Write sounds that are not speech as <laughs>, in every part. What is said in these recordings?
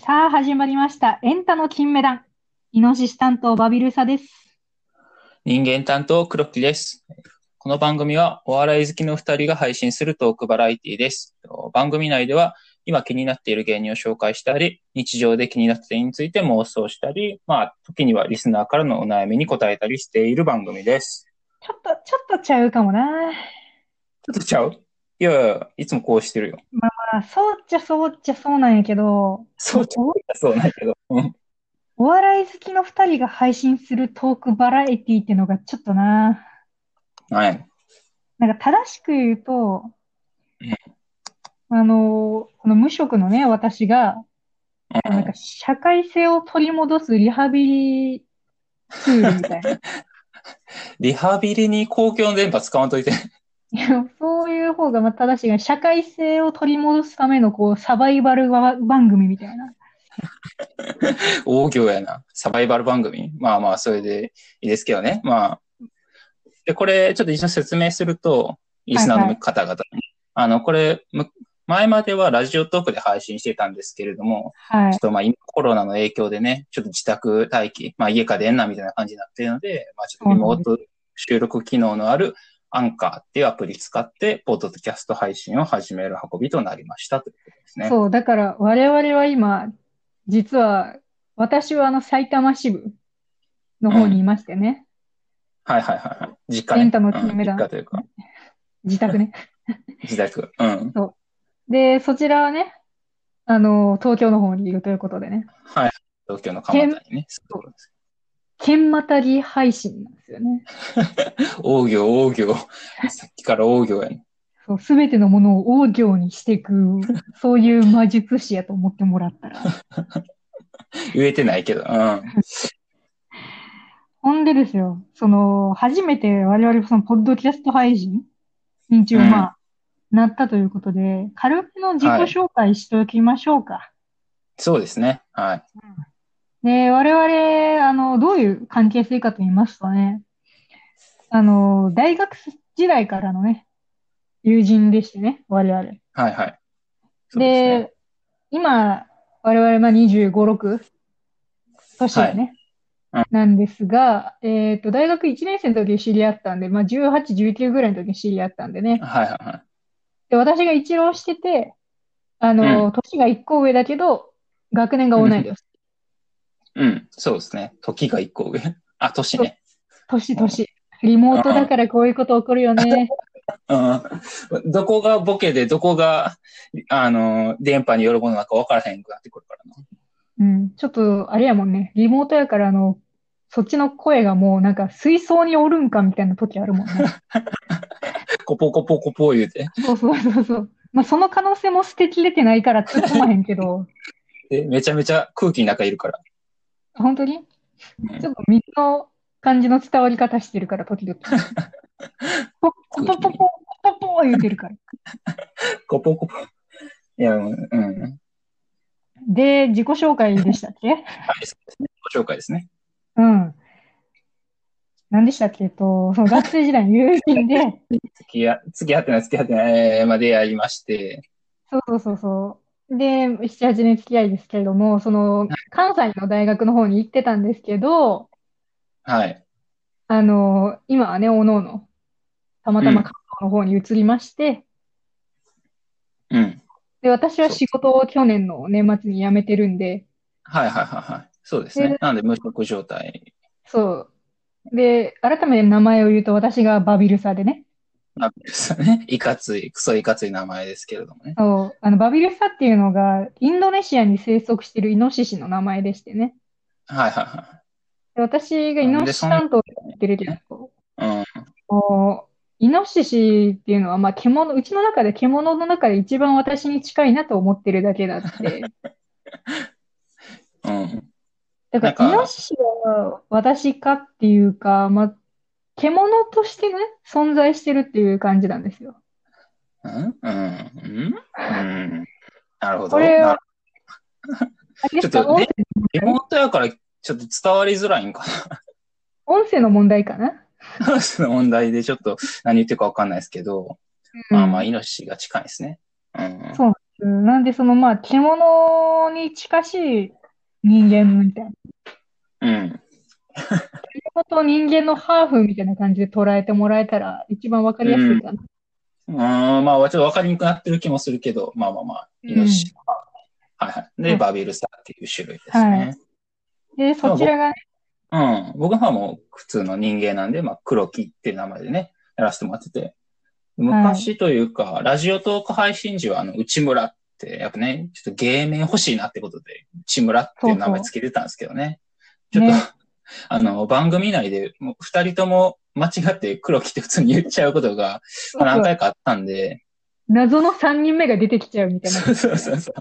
さあ、始まりました。エンタの金メダル。イノシシ担当バビルサです。人間担当黒木です。この番組はお笑い好きの二人が配信するトークバラエティです。番組内では今気になっている芸人を紹介したり、日常で気になった点について妄想したり、まあ、時にはリスナーからのお悩みに答えたりしている番組です。ちょっと、ちょっとちゃうかもな。ちょっとちゃう？いやいや、いつもこうしてるよ。まあ、そうっちゃそうっちゃそうなんやけど、そうちゃうそうなんやけど。うんお笑い好きの二人が配信するトークバラエティってのがちょっとな。はい。なんか正しく言うとうん、あの、この無職のね、私が、うんなんか社会性を取り戻すリハビリツールみたいな。<laughs> リハビリに公共の電波使わんといて。いや、そういう方がまあ正しいが、社会性を取り戻すためのこうサバイバルば番組みたいな。<laughs> 大行やな。サバイバル番組。まあまあ、それでいいですけどね。まあ。で、これ、ちょっと一応説明すると、リスナーの方々に。あの、これ、む前まではラジオトークで配信してたんですけれども、はいちょっ。とまあ今コロナの影響でね、ちょっと自宅待機、まあ家かでんなみたいな感じになっているので、まあちょっとリモート収録機能のあるアンカーっていうアプリ使って、ポッドキャスト配信を始める運びとなりましたということですね。そう、だから我々は今、実は、私はあの埼玉支部の方にいましてね、はいはいはいはい。実家ね。エンタの金メダルうん実家というか、自宅ね。<laughs> 自宅。うん。で、そちらはね、あの、東京の方にいるということでね、はい。東京の蒲田にね。そうです県またぎ配信なんですよね。<laughs> 大行、大行。さっきから大行やね。そう、すべてのものを大行にしていく、そういう魔術師やと思ってもらったら。<laughs> 言えてないけど。うん。<laughs> ほんでですよ、その、初めて我々その、ポッドキャスト配信に一応うんまあ、なったということで、軽くの自己紹介しておきましょうか。そうですね。はい。で、我々、あの、どういう関係性かと言いますとね、あの、大学時代からのね、友人でしてね、我々。はいはい。で、ですね。今、我々、まあ、25、6、年だね。はいうんなんですが、えっと、大学1年生の時に知り合ったんで、まあ、18、19ぐらいの時に知り合ったんでね。はいはいはい。で、私が一浪してて、あの、年が1個上だけど、学年が同い年。うん。そうですね。時が一個上。<laughs> あ、年ね。年、年。リモートだからこういうこと起こるよね。うん。どこがボケで、どこが、あの、電波によるものなのか分からへんくなってくるからな。うん。ちょっと、あれやもんね。リモートやから、あの、そっちの声がもうなんか水槽におるんかみたいな時あるもんね。コポコポコポ言うて。そうそうそうそう。まあ、その可能性も捨てきれてないから突っ込まへんけど、<laughs> で、めちゃめちゃ空気の中いるから。本当に、ね、ちょっと水の感じの伝わり方してるから、時々。<laughs> ポポポポポポポ言うてるから。コポコポ。いや、うん。で、自己紹介でしたっけ？はい、そうですね。自己紹介ですね。うん。何でしたっけ？えっと、その学生時代の友人で。<laughs> 付き合、付き合ってない、付き合ってない、まあ、出会いまして。そうそうそうそうで、7、8年付き合いですけれども、その、関西の大学の方に行ってたんですけど、はい。あの、今はね、おのおの、たまたま関東の方に移りまして、うん。で、私は仕事を去年の年末に辞めてるんで、はいはいはいはい。そうですねで。なので、無職状態。そう。で、改めて名前を言うと、私がバビルサでね。なんですよね。<laughs> いかつい、クソいかつい名前ですけれどもね。そう。あの、バビルサっていうのが、インドネシアに生息しているイノシシの名前でしてね。はいはいはで私がイノシシ担当ってるけど、い。うん。こうイノシシっていうのは、まあ、獣、うちの中で獣の中で一番私に近いなと思ってるだけだって。<laughs> うん。だから、イノシシは私かっていうか、まあ、獣としてね、存在してるっていう感じなんですよ。うん？うん？うん？うん？なるほど。これはちょっとね音声リモートやからちょっと伝わりづらいんか音声の問題かな？な。その問題でちょっと何言ってるかわかんないですけど、まあまあ、イノシシが近いですね。うん。そううんなんで、その、まあ、獣に近しい人間みたいな。うん。獣と人間のハーフみたいな感じで捉えてもらえたら一番わかりやすいかな。うーん、まあ、ちょっと分かりにくくなってる気もするけど、まあまあまあ、イノシシ。はいはい。で、はいバビルスターっていう種類ですね。で、そちらがね、うん。僕の方はもう普通の人間なんで、まあ、黒木っていう名前でね、やらせてもらってて。昔というか、ラジオトーク配信時は、あの、内村って、やっぱね、ちょっと芸名欲しいなってことで、内村っていう名前つけてたんですけどね。ちょっと、ね <laughs> あの、番組内で、もう二人とも間違って黒木って普通に言っちゃうことが、まあ何回かあったんで、謎の3人目が出てきちゃうみたいな。そうそうそうそ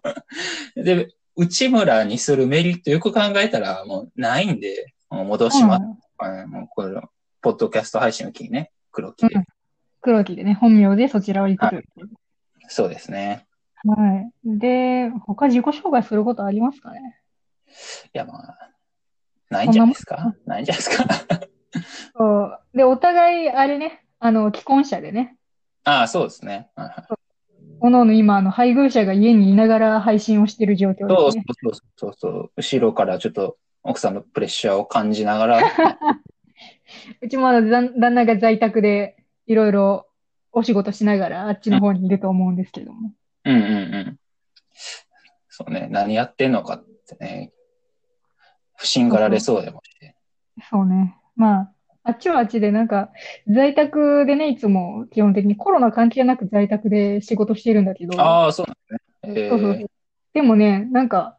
う。で、内村にするメリットよく考えたら、もうないんで、もう戻します。あのもうこれ、ポッドキャスト配信の時にね、黒木で。うん黒木でね、本名でそちらを行く。そうですね。はい。で、他自己紹介することありますかね？いや、まあ、ないんじゃないですか？ないんじゃないですか？<laughs> そう。で、お互い、あれね、あの、既婚者でね、ああ、そうですね。おのおの今、あの、配偶者が家にいながら配信をしている状況そうですね。そうそうそうそう。後ろからちょっと奥さんのプレッシャーを感じながら、<laughs> うちもあの旦旦那が在宅でいろいろお仕事しながらあっちの方にいると思うんですけども。うんうんうん。そうね、何やってんのかってね、不審がられそうでもして。そうね。まあ、あっちはあっちでなんか在宅でね、いつも基本的にコロナ関係なく在宅で仕事してるんだけど、ああ、そうなんですね。えそうそうそうでもね、なんか、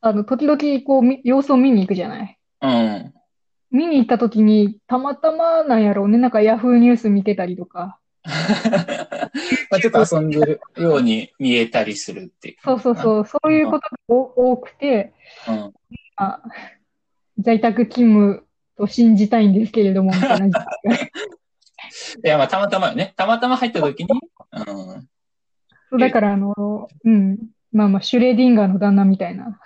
あの、時々こうみ様子を見に行くじゃない。えうん。見に行った時に、たまたまなんやろうね、なんかヤフーニュース見てたりとか、<laughs> まあちょっと遊んでるように見えたりするっていう。そうそうそう、そういうことがお多くて、うん。あ、在宅勤務と信じたいんですけれども、み <laughs> たいや、まあたまたまよね。たまたま入った時に、うん。そうだから、あの、うん。まあまあ、シュレディンガーの旦那みたいな。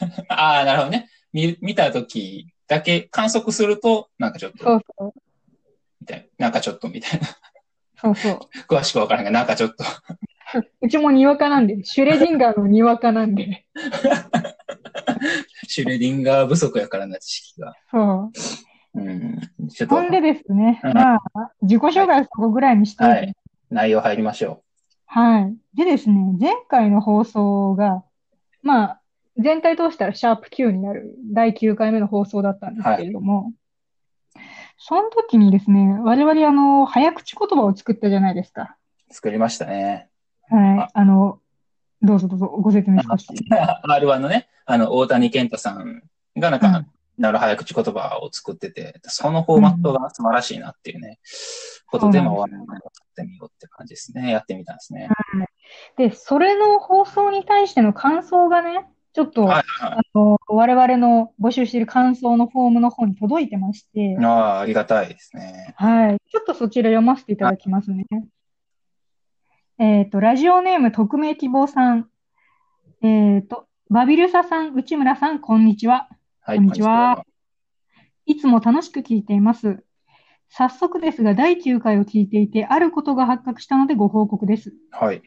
<laughs> ああ、なるほどね。見、見た時だけ観測すると、なんかちょっと、そうそう。みたいな。なんかちょっとみたいな。そうそう。詳しくわからんが、なんかちょっと。<laughs> うちもにわかなんで、シュレディンガーのにわかなんで。<laughs> シュレディンガー不足やからな、知識が。そう。うん。ちょっとほんでですね、うんまあ、自己紹介をそこぐらいにしておいて、はい内容入りましょはい。でですね、前回の放送が、まあ、全体通したらシャープ Q になる第9回目の放送だったんですけれども、その時にですね、我々あの、早口言葉を作ったじゃないですか。う。作りましたね。はい。あの、どうぞどうぞご説明少し。R1 のね、あの、大谷健太さんがなんかうん、なる早口言葉を作ってて、そのフォーマットが素晴らしいなっていうね、ことで、まあ、我々もやってみようって感じですね。やってみたんですね。で、それの放送に対しての感想がね、ちょっと、はいあの、我々の募集している感想のフォームの方に届いてまして、ああ、ありがたいですね。はい。ちょっとそちら読ませていただきますね。えっと、ラジオネーム匿名希望さん。えっと、バビルサさん、内村さん、こんにちは。はい、こんにちは。いつも楽しく聞いています。早速ですが、第9回を聞いていて、あることが発覚したのでご報告です。はい。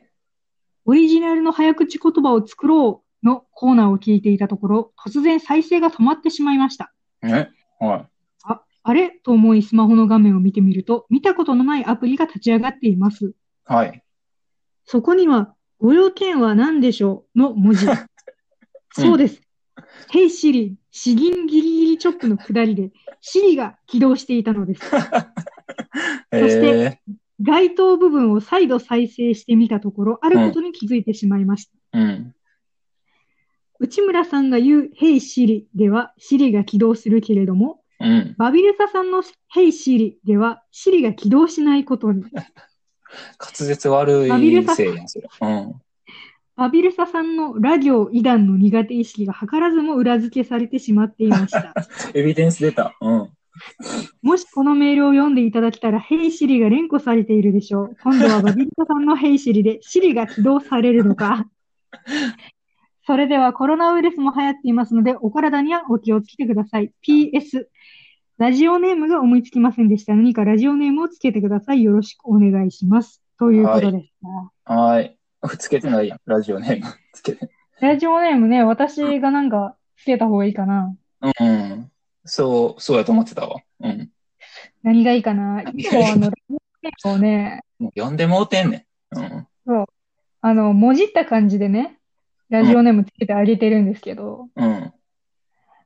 オリジナルの早口言葉を作ろうのコーナーを聞いていたところ、突然再生が止まってしまいました。え？はあ、あれ？と思いスマホの画面を見てみると、見たことのないアプリが立ち上がっています。い。はい。そこには、ご用件は何でしょうの文字。<laughs> そうです。Hey Siri、詩吟ギリギリチョップの下りで、Siri が起動していたのです。<laughs> えそしてえ該当部分を再度再生してみたところ、あることに気づいてしまいました。うん。内村さんが言う Hey Siri では Siri が起動するけれども、うん。バビルサさんの Hey Siri では Siri が起動しないことに。滑舌悪いせいやん、それ。うん。バビルサさんのラ行異談の苦手意識が図らずも裏付けされてしまっていました。<laughs> エビデンス出た。うん。もしこのメールを読んでいただけたら、ヘイシリが連呼されているでしょう。今度はバビルタさんのヘイシリで、シリが起動されるのか。<laughs> それではコロナウイルスも流行っていますので、お体にはお気をつけてください。PS、ラジオネームが思いつきませんでした。何かラジオネームをつけてください。よろしくお願いします。ということでした。はい。つけてないやん、ラジオネーム。つけて。ラジオネームね、私がなんかつけた方がいいかな。うん。そう、そうやと思ってたわ。うん。何がいいかな。いつもあの、ラジオネームをね、もう呼んでもうてんねん。うん。あの、もじった感じでね、ラジオネームつけてあげてるんですけど、うん。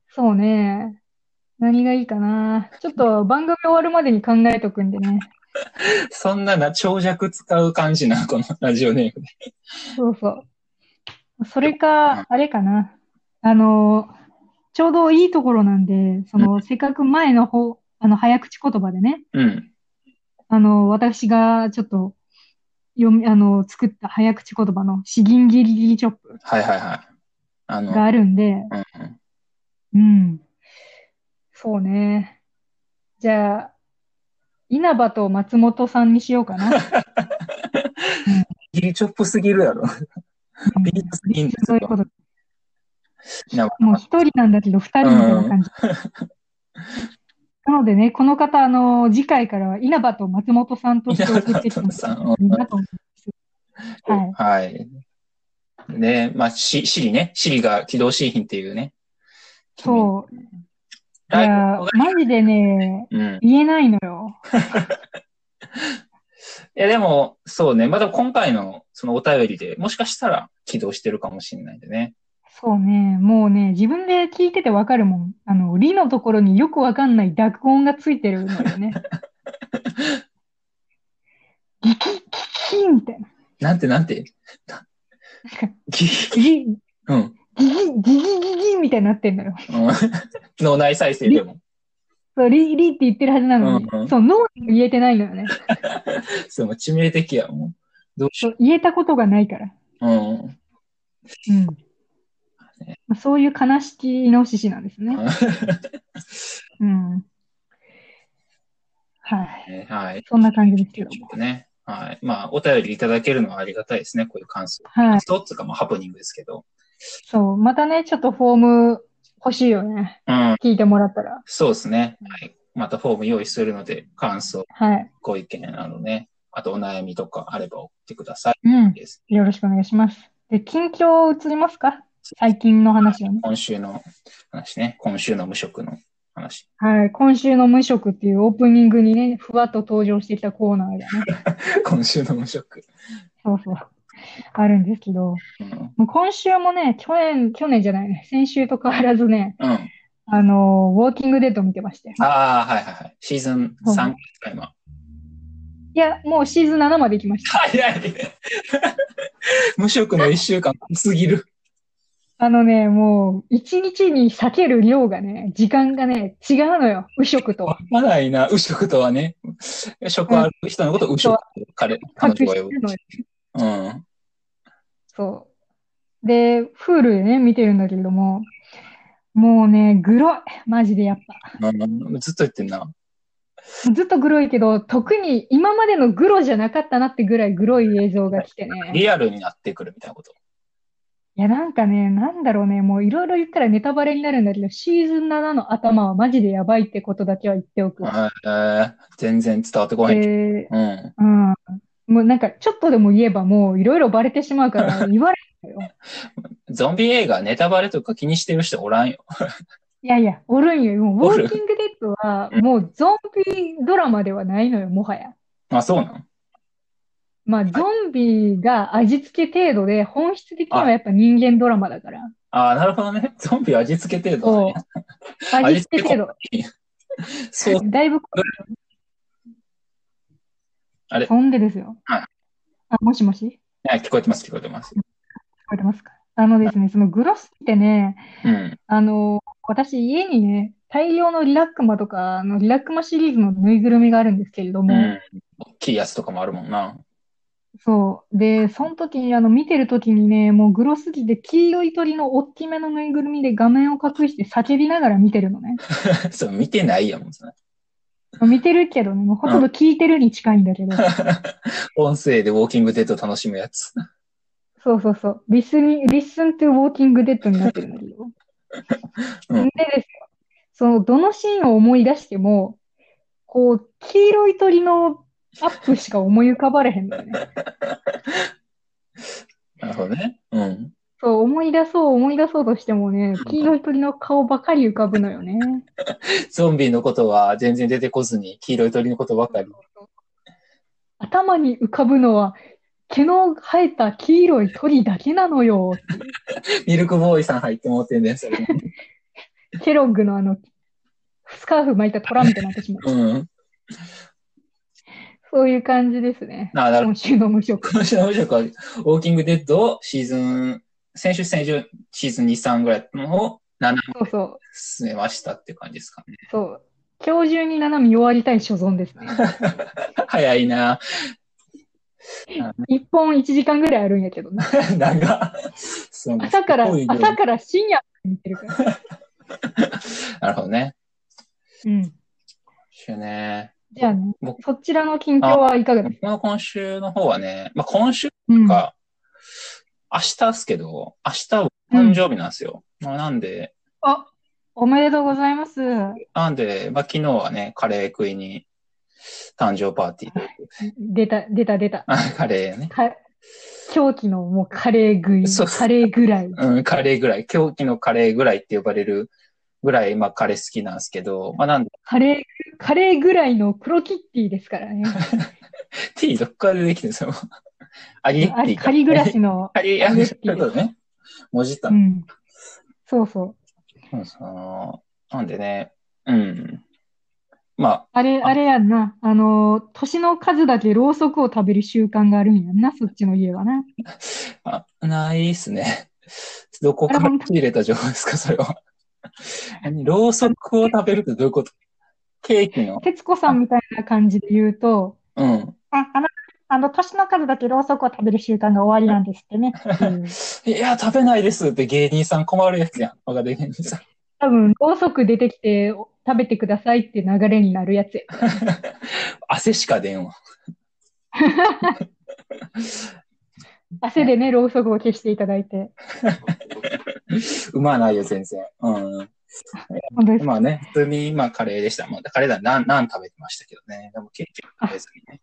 そうね。何がいいかな。ちょっと番組終わるまでに考えとくんでね。<laughs> そんなな、長尺使う感じな、このラジオネームで。そうそう。それか、あれかな。あの、ちょうどいいところなんで、その、せっかく前の方、あの、早口言葉でね、うん。あの、私がちょっと、読み、あの、作った早口言葉の詩吟ギリギリチョップはいはいはい。あの、があるんで、うんうん。うん。そうね。じゃあ、稲葉と松本さんにしようかな。<laughs> ギリチョップすぎるやろ。うんビリッとすぎんですよ。そういうこと。なもう一人なんだけど二人みたいな感じ。なのでね、この方、あの、次回からは稲葉と松本さんとして送ってきてもいいなと思います。はい。はい。で、まあ、し、シリね。シリが起動しいひんっていうね。そう。いやマジでね、うん。言えないのよ。<laughs> いや、でも、そうね。まだ今回のそのお便りで、もしかしたら起動してるかもしれないんでね。そうね、もうね、自分で聞いててわかるもん。あの、リのところによくわかんない濁音がついてるのよね。<laughs> ギキ、ギキみたいな。なんてなんて。<laughs> ギギ、ギうん。ギ、ギギギギみたいになってんのよ。うん脳内再生でも。そう、リ、リって言ってるはずなのに、うんうんそう、脳にも言えてないのよね。そう、致命的やもん。どうしよう、言えたことがないから。う。ん。うん。そういう悲しきイノシシなんですね。うん。はい。はい。そんな感じですけども。ね。はい。まあ、お便りいただけるのはありがたいですね。こういう感想。はい。一つか、まあ、ハプニングですけど。そう、またね、ちょっとフォーム欲しいよね。うん。聞いてもらったら。そうですね。はい。またフォーム用意するので、感想、はい。ご意見、あのね、あとお悩みとかあれば送ってくださうんい。。です。よろしくお願いします。で、近況移りますか？最近の話をね。今週の話ね。今週の無職の話。はい。今週の無職っていうオープニングにね、ふわっと登場してきたコーナーがね。<laughs> 今週の無職。そうそう。あるんですけど、うん。もう今週もね、去年、去年じゃないね、先週と変わらずね、うん。あのウォーキングデッド見てまして。ああ、はいはいはい。シーズン3回今。いや、もうシーズン7まで行きました。早い。無職の1週間すぎる。あのね、もう、一日に避ける量がね、時間がね、違うのよ。無職とは。まないな、右職とはね。職ある人のことを右職と彼、彼隠女が呼ぶ。うん。そう。で、フールでね、見てるんだけれども、もうね、グロい。マジでやっぱ。うんずっと言ってんな。ずっとグロいけど、特に今までのグロじゃなかったなってぐらいグロい映像が来てね。リアルになってくるみたいなこと。いや、なんかね、なんだろうね、もういろいろ言ったらネタバレになるんだけど、シーズン7の頭はマジでやばいってことだけは言っておくわ。えー全然伝わってこない。で、うん。うん。もうなんか、ちょっとでも言えばもういろいろバレてしまうから <laughs> 言われるのよ。ゾンビ映画、ネタバレとか気にしてる人おらんよ。いやいや、おるんよ。もう、ウォーキングデッドは、もうゾンビドラマではないのよ、もはや。あ、そうなんまあ、ゾンビが味付け程度で、本質的にはやっぱ人間ドラマだから。あなるほどね。ゾンビ味付け程度なんや味付け程度。<laughs> そう。だいぶ、あれ？そんでですよ。はいあ、もしもし？はい聞こえてます、聞こえてます。聞こえてますか？あのですね、そのグロスってね、うん。あの、私家にね、大量のリラックマとか、あのリラックマシリーズのぬいぐるみがあるんですけれども、うん。大きいやつとかもあるもんな。そう。で、その時に、あの、見てる時にね、もうグロすぎて、黄色い鳥の大きめのぬいぐるみで画面を隠して叫びながら見てるのね。<laughs> そう、見てないやもん、それ見てるけどね、もうほとんど聞いてるに近いんだけど。音声でウォーキングデッド楽しむやつ。そうそうそう。リスニ、listen to walking dead になってるんだけど。<laughs> うんでですよ。その、どのシーンを思い出しても、こう、黄色い鳥のアップしか思い浮かばれへんのよね。<laughs> なるほどね。うん。そう、思い出そう思い出そうとしてもね、黄色い鳥の顔ばかり浮かぶのよね。<laughs> ゾンビのことは全然出てこずに、黄色い鳥のことばかり。頭に浮かぶのは、毛の生えた黄色い鳥だけなのよ。<laughs> ミルクボーイさん入ってもうてんねん、それ。<laughs> ケロッグのあの、スカーフ巻いた虎みたいになってしまう。うん。そういう感じですね。あ、なるほ今週の無職。ど。今週の無職は、ウォーキングデッドをシーズン、先週、先週、シーズン2、3ぐらいのを7そうそう。進めましたって感じですかね。そう。今日中に7見終わりたい所存ですね。<laughs> 早いな。<laughs> 一本1時間ぐらいあるんやけどね。<laughs> 長。朝から朝から深夜見てるから。なるほどね。うん。今週ね。じゃあね僕、そちらの近況はいかがですか？今週の方はね、まあ、今週うん。か、明日っすけど、明日は誕生日なんですよ。まあ、なんで、あ、おめでとうございます。なんで、まあ、昨日はね、カレー食いに、誕生パーティー。出た、出た、出た。あカレーね。か狂気のもうカレー食い、そうカレーぐらい。うん、カレーぐらい。狂気のカレーぐらいって呼ばれるぐらい、まあ、カレー好きなんですけど、まあ、なんで、カレー、カレーぐらいの黒キッティですからね。<laughs> T どっから出てきてるんですよ。アリエッティか。あ仮暮らしの、<laughs> アリエッちティね、もじったの。うん。そうそう。うんそのなんでね、うん。まあれ、あれやんな。あの、年の数だけろうそくを食べる習慣があるんやんな、そっちの家はな。<laughs> あ、あないっすね。<laughs> どこから仕入れた情報ですか、それは。何？ろうそくを食べるってどういうこと？ケーキの徹子さんみたいな感じで言うと、うん。あ、あの、あの、年の数だけろうそくを食べる習慣が終わりなんですってね。うんいや、食べないですって芸人さん困るやつやん。若手芸人さん。多分、ろうそく出てきて食べてくださいって流れになるやつや。<laughs> 汗しか出んわ。<laughs> 汗でね、ろうそくを消していただいて。<laughs> うまないよ、全然。うん。まあね、普通に、まあカレーでした。まあカレーだ、ナン、ナン食べてましたけどね。でもケーキは食べずにね。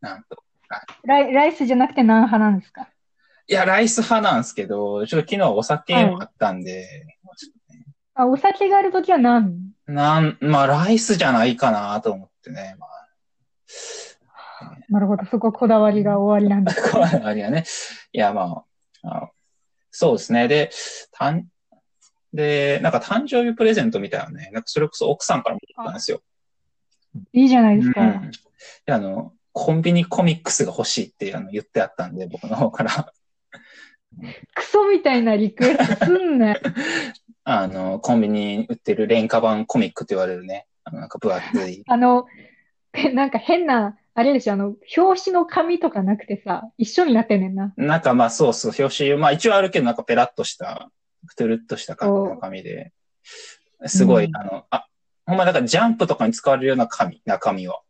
なんと。ライライスじゃなくてナン派なんですか？いや、ライス派なんですけど、ちょっと昨日お酒もあったんで、あ、お酒があるときはナン？なん、まあライスじゃないかなと思ってね。まあなるほど、そここだわりが終わりなんです。<laughs> こうあれがね。いや、まあ、あそうですね。で、たん、で、なんか誕生日プレゼントみたいなね、なんかそれこそ奥さんからもらったんですよ。いいじゃないですか。うんであの、コンビニコミックスが欲しいってあの言ってあったんで、僕の方から。クソみたいなリクエストすんなよ。<laughs> あの、コンビニに売ってる廉価版コミックと言われるね、あの、なんか分厚い。あの、えなんか変な、あれでしょ、あの、表紙の紙とかなくてさ、一緒になってんねんな。なんかまあそうそう、表紙、まあ一応あるけど、なんかペラッとした、トゥルッとした感じの紙で、すごい、うんあの、あ、ほんまだからジャンプとかに使われるような紙、中身は。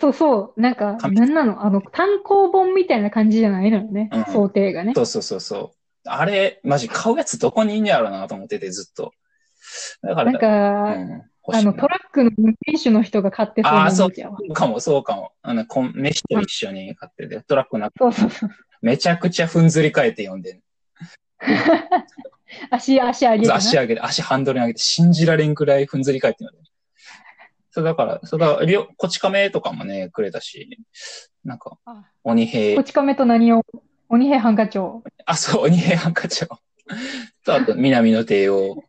そうそう、なんか、紙なんなの？あの、単行本みたいな感じじゃないのよねうん。想定がね。そうそうそうそう。あれ、マジ買うやつどこにいんねやろうなと思ってて、ずっと。だから、なんか、うん、欲しいなあの、トラックの運転手の人が買ってそうなああ、そう。かも、そうかも。あの、こん飯と一緒に買ってて、トラックの中、そうそうそう。めちゃくちゃふんずり返って読んでん <laughs> 足、足上げてな。足上げて、足ハンドルに上げて、信じられんくらいふんずり返って読んでんそう、だから、そうだ、りょこち亀とかもね、くれたし、なんか、あ鬼平こ、ち亀と何を？鬼平犯科長。あ、そう、鬼平ハンカチを。<laughs> と、あと、南の帝王。<laughs>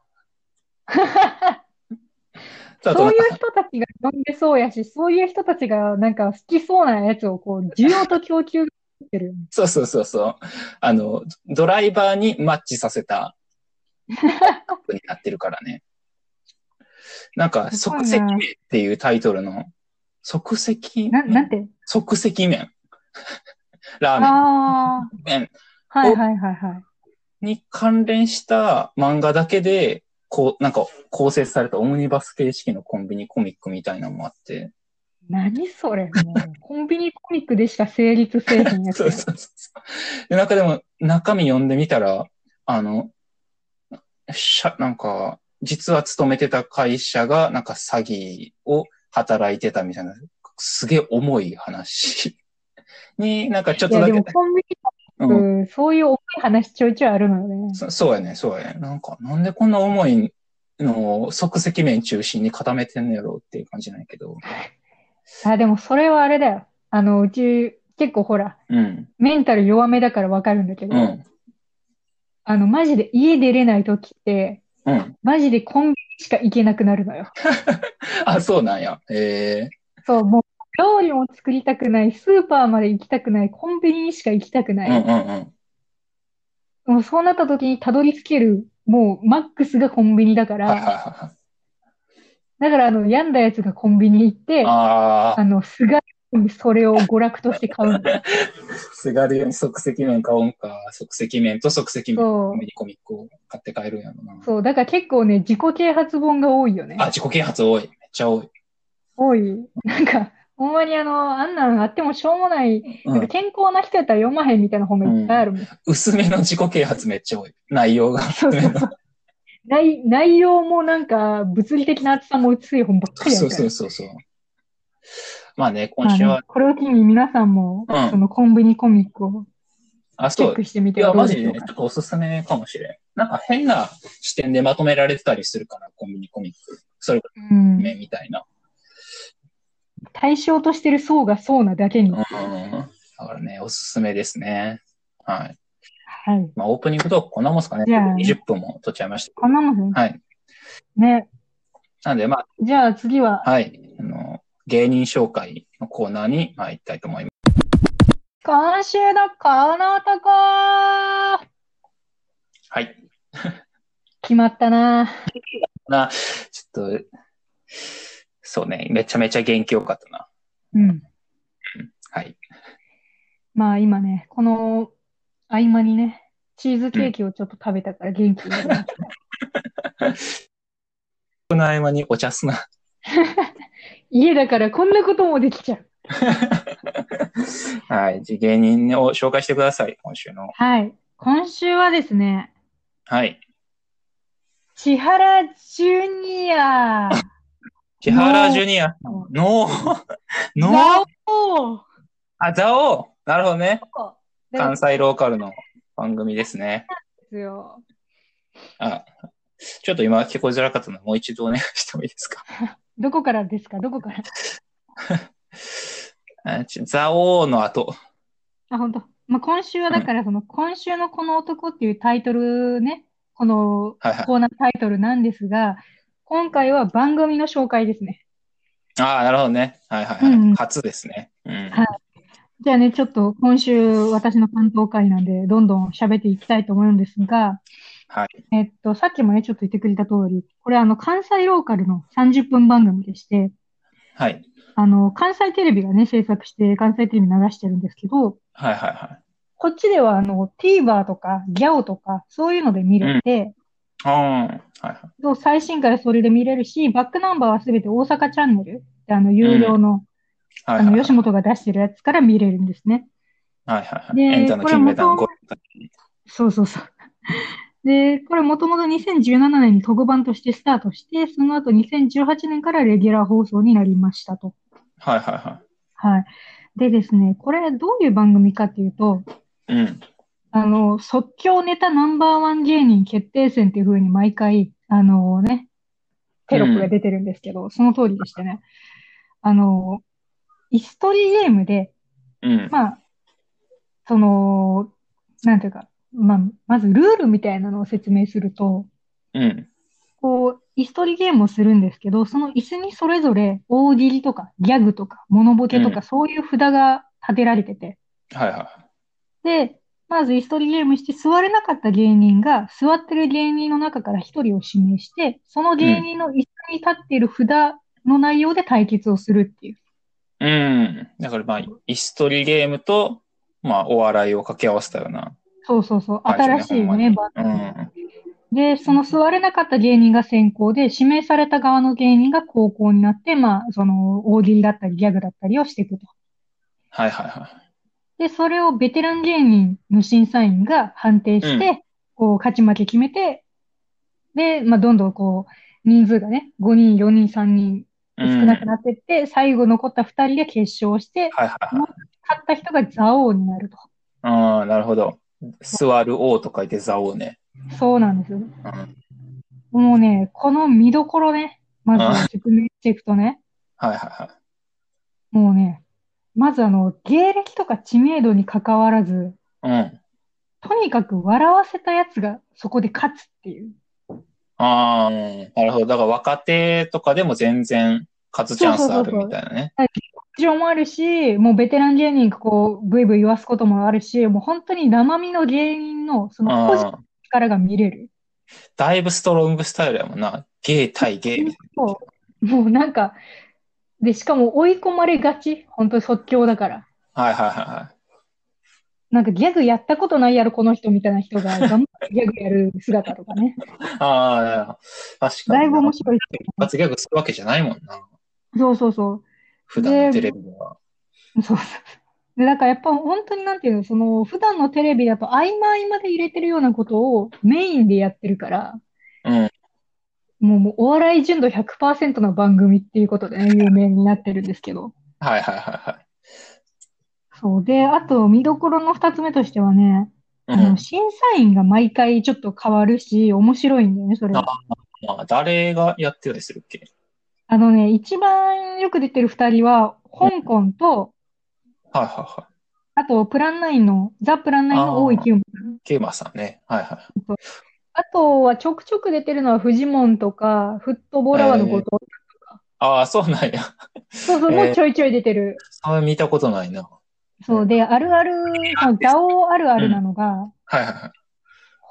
と、あとそういう人たちが読んでそうやし、そういう人たちがなんか好きそうなやつをこう、需要と供給してる。そうそうそうそう。あの、ドライバーにマッチさせたカップになってるからね。なんか、即席麺っていうタイトルの、即席？な、なんて？即席麺。<laughs> ラーメン。あ麺あ、はいはいはいはい。に関連した漫画だけで、こう、なんか構成されたオムニバス形式のコンビニコミックみたいなのもあって。何それ？もう、コンビニコミックでしか成立せえへんやつ <laughs> そうや。そうそう。で、なんかでも、中身読んでみたら、あの、しゃ、なんか、実は勤めてた会社が、なんか詐欺を働いてたみたいな、すげえ重い話に、<laughs> なんかちょっとだけでも、コンビニうん。うん、そういう重い話ちょいちょいあるのよね。そそうやね、そうやね。なんか、なんでこんな重いのを即席麺中心に固めてんのやろうっていう感じなんやけど。<laughs> あ、でもそれはあれだよ。あの、うち結構ほら、うん。メンタル弱めだからわかるんだけど、うん。あの、マジで家出れない時って、うん。マジでコンビニしか行けなくなるのよ。<laughs> あ、そうなんや。えそう、もう料理も作りたくない、スーパーまで行きたくない、コンビニにしか行きたくなえうんい。うんうん。もうそうなった時にたどり着ける、もうマックスがコンビニだから、はいはい。だからあの、病んだやつがコンビニ行って、ああの、すがに <laughs> それを娯楽として買うんだ <laughs> すがるように即席麺買おんか。即席麺と即席麺そうコミコミックを買って帰るんやろな。そう、だから結構ね、自己啓発本が多いよね。あ、自己啓発多い。めっちゃ多い。多い。なんか、ほんまにあの、あんなのあってもしょうもない、うん。なんか健康な人やったら読まへんみたいな本がいっぱいあるもん。薄めの自己啓発めっちゃ多い。内容が。そうそうそう。内、内容もなんか、物理的な厚さも薄い本ばっかりやそう。そうそうそう。まあね、まあね今週は、これを機に皆さんも、うんそのコンビニコミックをあ、そうチェック。してみいや、てはどマジでね。ちょっとおすすめかもしれん。なんか変な視点でまとめられてたりするから、コンビニコミック。それこうんそ。ね、みたいな。対象としてる層がそうなだけに。うん。だからね、おすすめですね。はい。はい。まあ、オープニングトークこんなもんすかね。じゃあ20分も取っちゃいました。こんなもんはい。ね。なんで、まじゃあ次は、あ、はい。あの、芸人紹介のコーナーに参りたいと思います。今週のこの男はい。決まったな。<laughs> な、ちょっと、そうね、めちゃめちゃ元気よかったな。うん。はい。まあ今ね、この合間にね、チーズケーキをちょっと食べたから元気になりました。<laughs> この合間にお茶すな。<laughs> 家だからこんなこともできちゃう。<laughs> はい。じゃあ芸人を紹介してください、今週の。はい。今週はですね、はい。千原ジュニア。<laughs> 千原ジュニア。の。の座王あ、座王なるほどね。で関西ローカルの番組ですね。すよ。あ、ちょっと今聞こえづらかったので、もう一度お願いしてもいいですか？<laughs> どこからですか？どこから？<laughs> あちザオの後。あ、本当。まあ、今週はだから、その、今週のこの男っていうタイトルね、このはいはい。コーナータイトルなんですが、今回は番組の紹介ですね。ああ、なるほどね。はいはいはい。うんうん初ですね。うん。はいじゃあね、ちょっと今週私の担当会なんで、どんどん喋っていきたいと思うんですが、はい。えっと、さっきもね、ちょっと言ってくれた通り、これあの、関西ローカルの30分番組でして、はい。あの、関西テレビがね、制作して、関西テレビ流してるんですけど、はいはいはい。こっちではあの、TVer とか、ギャオとか、そういうので見れて、ああ、はいはい。最新回はそれで見れるし、バックナンバーはすべて大阪チャンネルで、あの、有料の、あの。吉本が出してるやつから見れるんですね。はいはいはい。でエンタの金メダルこれゴそうそうそう。で、これもともと2017年に特番としてスタートして、その後2018年からレギュラー放送になりましたと。はいはいははい。でですね、これどういう番組かっていうと、い。うん。あの、即興ネタナンバーワン芸人決定戦っていう風に毎回、あのね、テロップが出てるんですけど、その通りでしてね。あの、椅子取りゲームで、うん。まあ、その、なんていうか、まあ、まずルールみたいなのを説明すると、うん。こう、椅子取りゲームをするんですけど、その椅子にそれぞれ大喜利とかギャグとかモノボケとうんかそういう札が立てられてて、はいはで、まず椅子取りゲームして座れなかった芸人が座ってる芸人の中から一人を指名して、その芸人の椅子に立っている札の内容で対決をするっていう。い。うん。だからまあ、椅子取りゲームと、まあ、お笑いを掛け合わせたような。そうそうそう、はい新しいね、番う組。ん。で、その座れなかった芸人が先行で、指名された側の芸人が後攻になって、まあ、その大喜利だったりギャグだったりをしていくと。はいはいはい。で、それをベテラン芸人の審査員が判定して、うこう、勝ち負け決めて、で、まあ、どんどんこう、人数がね、5人、4人、3人少うん。なくなってって、最後残った2人で決勝して、はいはいはい。勝った人が座王になると。ああ、なるほど。座る王と書いて座王ね。そうなんですよ。うん。もうね、この見どころね、まあず説明していくとね、はいはいはい。もうね、まずあの、芸歴とか知名度に関わらず、うん。とにかく笑わせたやつがそこで勝つっていう。ああ、なるほど。だから若手とかでも全然勝つチャンスあるみたいなね。事情もあるし、もうベテラン芸人がこう、ブイブイ言わすこともあるし、もう本当に生身の芸人のその個人の力が見れる。だいぶストロングスタイルやもんな。ゲイ対ゲイみたいそう。もうなんか、で、しかも追い込まれがち。本当に即興だから。な。はいはいはいはい。なんかギャグやったことないやろ、この人みたいな人が <laughs> 頑張ってギャグやる姿とかね。ああ、確かだいにな。ぶ面白い。一発ギャグするわけじゃないもんな。そうそうそう。普段のテレビでは。そうそう。で、だからやっぱ本当になんていうの、その、普段のテレビだと合間合間で入れてるようなことをメインでやってるから、うん。もう、もうお笑い純度100%の番組っていうことでね、有名になってるんですけど。はいはいはいはい。そう。で、あと、見どころの二つ目としてはね、うん。審査員が毎回ちょっと変わるし、面白いんだよね、それは。まあ、誰がやってたりするっけ？あのね、一番よく出てる二人は、香港と、はいはいはい。あと、プランナインの、ザ・プランナインの大井清馬さん。ケイマさんね。はいはい。あとは、ちょくちょく出てるのは、フジモンとか、フットボーラーの後藤。ああ、そうなんや。そうそう、えーもうちょいちょい出てる。それ見たことないな。そう。で、あるある、その、ザオあるあるなのが、はいはいはい。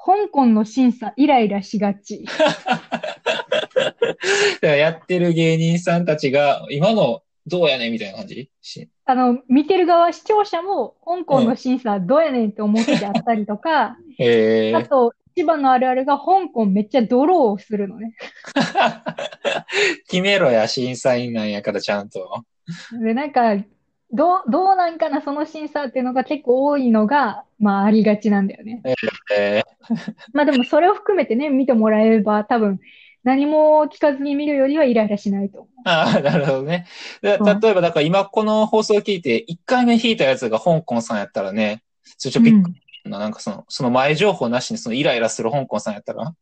香港の審査イライラしがち。<laughs> <laughs> やってる芸人さんたちが、今のどうやねんみたいな感じ？しあの、見てる側、視聴者も、香港の審査どうやねんって思ってあったりとか、えー、あと、一番のあるあるが、香港めっちゃドローをするのね。<laughs> 決めろや、審査員なんやからちゃんと。で、なんか、どう、どうなんかな、その審査っていうのが結構多いのが、まあ、ありがちなんだよね。えまあでも、それを含めてね、見てもらえれば、多分、何も聞かずに見るよりはイライラしないと思う。ー、ああ、なるほどね。例えば、だから今この放送を聞いて、1回目弾いたやつが香港さんやったらね、それちょっとびっくりな、なんかその、その前情報なしにそのイライラする香港さんやったら、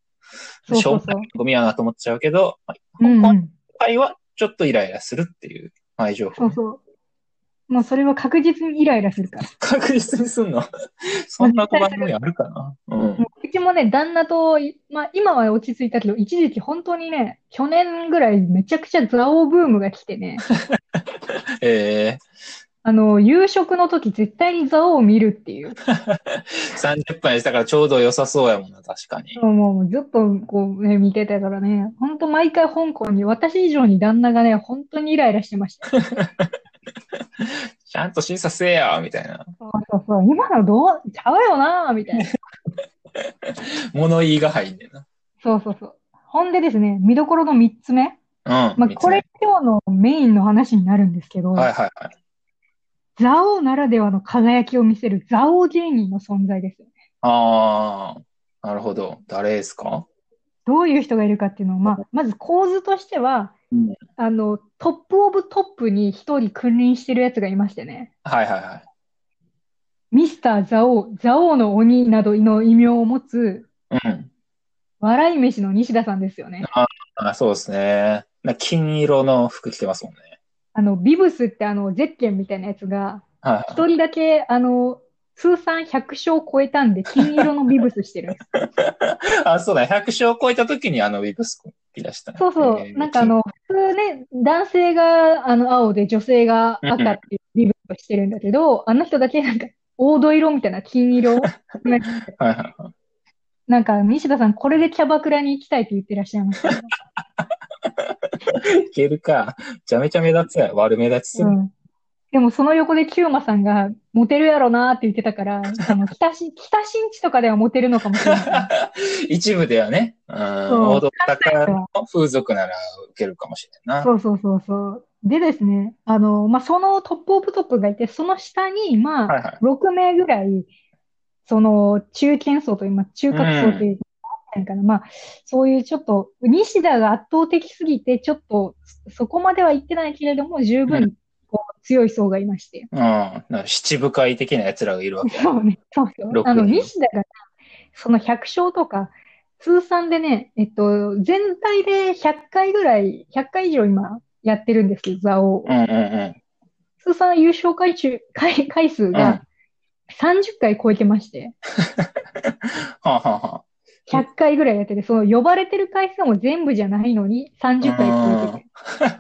しょうもないゴミやなと思っちゃうけど、うん、香港うん。会はちょっとイライラするっていう前情報。そうそう。もうそれは確実にイライラするから。確実にすんの？<laughs> そんな番組あるかな？うん。もううちもね、旦那と、いまあ今は落ち着いたけど、一時期本当にね、去年ぐらいめちゃくちゃザオブームが来てね、<laughs> えあの、夕食の時絶対にザオを見るっていう。ー、30分やしたからちょうど良さそうやもんな、確かに。もうもうずっとこうね、見てたからね、本当毎回香港に、私以上に旦那がね、本当にイライラしてました。<laughs> <laughs> ちゃんと審査せえや、みたいな。そうそうそう、今のどう、ちゃうよなみたいな。<laughs> 物言いが入んねんな。そうそうそう。ほんでですね、見どころの三つ目。うん。まあ、これ今日のメインの話になるんですけど、目はいはいはい。ザオならではの輝きを見せるザオ芸人の存在ですよね。あー、なるほど。誰ですか？どういう人がいるかっていうのを、まあ、まず構図としては、うんあの、トップオブトップに一人君臨してるやつがいましてね。はいはいはい。ミスターザオ、ザオの鬼などの異名を持つ、うん。笑い飯の西田さんですよね。あそうですね。な金色の服着てますもんね。あの、ビブスってあの、ゼッケンみたいなやつが、はいはい。一人だけ、あの、通算100勝超えたんで、金色のビブスしてるんです。<laughs> あ、そうだ、100勝超えた時にあのウィブス着出したね。そうそう。えーなんかあ、の、普通ね、男性があの青で女性が赤っていうビブスをしてるんだけど、あの人だけなんか黄土色みたいな金色。はいはいはい。なんか、西田さん、これでキャバクラに行きたいって言ってらっしゃいましたね。<laughs> いけるか。めちゃめちゃ目立つ。悪目立ちする。うん。でもその横でキューマさんがモテるやろなって言ってたから、あの、<laughs> 北し、北新地とかではモテるのかもしれない。<laughs> 一部ではね、うん、そう王道高の風俗なら受けるかもしれんな。そうそうそうそう。でですね、あの、まあ、その top of top がいて、その下に、まあ、はいはい。6名ぐらい、その、中堅層という、まあ、中核層というかな、まあ、そういうちょっと、西田が圧倒的すぎて、ちょっと、そこまでは言ってないけれども、十う分、こう強い層がいまして。うん。なんか七部会的な奴らがいるわけや。<laughs> そうね、そうそう。六あの、人西田が、その100勝とか、通算でね、えっと、全体で100回ぐらい、100回以上今やってるんですけど、座王。うんうんうん。通算優勝回数回回数が30回超えてまして、あ、<laughs> はあは100回ぐらいやってて、その呼ばれてる回数も全部じゃないのに30回超えて <laughs>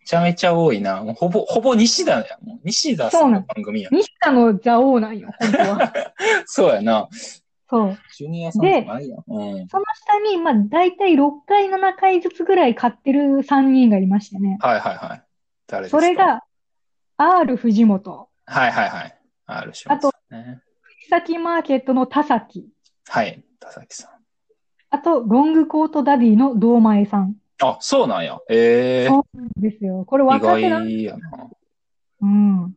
めちゃめちゃ多いな。もうほぼ、ほぼ西田や。もう西田さんの番組や。西田の座王なんよ、本当は。<laughs> そうやな。そう。ジュニアさんじゃないやん。うん。その下に、まあ、だいたい6回、7回ずつぐらい買ってる3人がいましてね。はいはいはい。誰ですか？それ、が、R 藤本、はいはいはい。あるしますあと、ね。木崎マーケットの田崎、はい。田崎さん。あと、ロングコートダディの堂前さん。あ、そうなんや。ええそうなんですよ。これ意若手なん外やな。うん。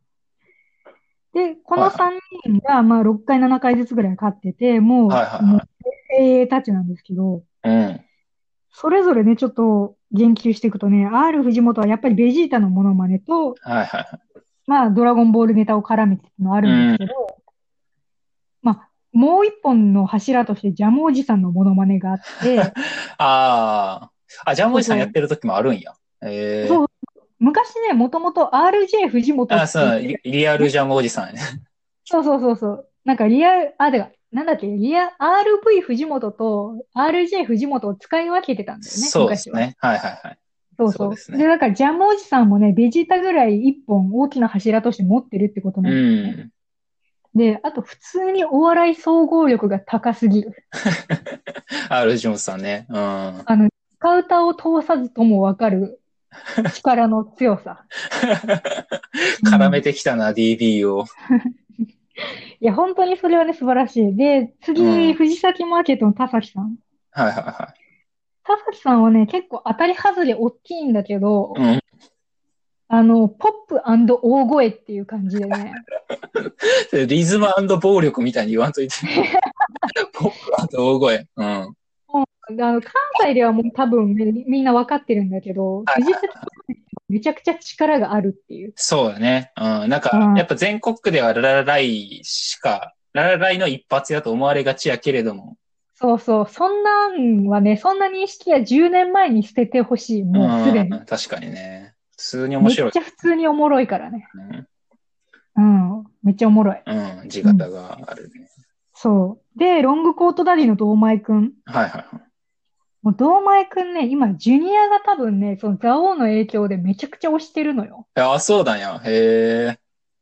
で、このはい3人が、まあ、6回、7回ずつぐらい勝ってて、もう、はいはいはい精鋭たちなんですけど、うん。それぞれね、ちょっと言及していくとね、R 藤本はやっぱりベジータのモノマネと、はいはいはい。まあ、ドラゴンボールネタを絡めてのはあるんですけど、まあ、もう一本の柱としてジャムおじさんのモノマネがあって、<laughs> ああ。あ、ジャンボイさんやってる時もあるんや。ええそう昔ね、もともと RJ 藤本あ、そう、リリアルジャムおじさんやね。<laughs> そうそうそうそう。なんかリアル、あ、だから、なんだっけ、リア、RV 藤本と RJ 藤本を使い分けてたんだよね、そうです。ね。はいはいはい。そうそうう。そですねで、だからジャムおじさんもね、ベジータぐらい一本大きな柱として持ってるってことうなんですよね。ん。で、あと普通にお笑い総合力が高すぎる。<laughs> あるジョンさんね。うん。あの、カウターを通さずともわかる力の強さ。<laughs> 絡めてきたな、DB を。<laughs> いや、本当にそれはね、素晴らしい。で、次、うん藤崎マーケットの田崎さん。はいはいは田崎さんはね、結構当たり外れ大きいんだけど、い。うん。あの、ポップ大声っていう感じでね。<laughs> リズム暴力みたいに言わんといて。<laughs> ポップ大声。うん。あの、関西ではもう多分みみんなわかってるんだけど、はいめちゃくちゃ力があるっていう。そうだね。うん。なんかう、んやっぱ全国区ではララライしか、ララライの一発やと思われがちやけれども。そうそう。そんなんはね、そんな認識は10年前に捨ててほしい。もうすでに。ん確かにね。普通にめ面白いっち。ゃ普通におもろいからね。うん。うん。めっちゃおもろい。うん。地形があるね。そう。で、ロングコートダディの堂前くん。はいはいはい。もう堂前くんね、今、ジュニアが多分ね、そのザオの影響でめちゃくちゃ推してるのよ。あ、そうだや。へえ。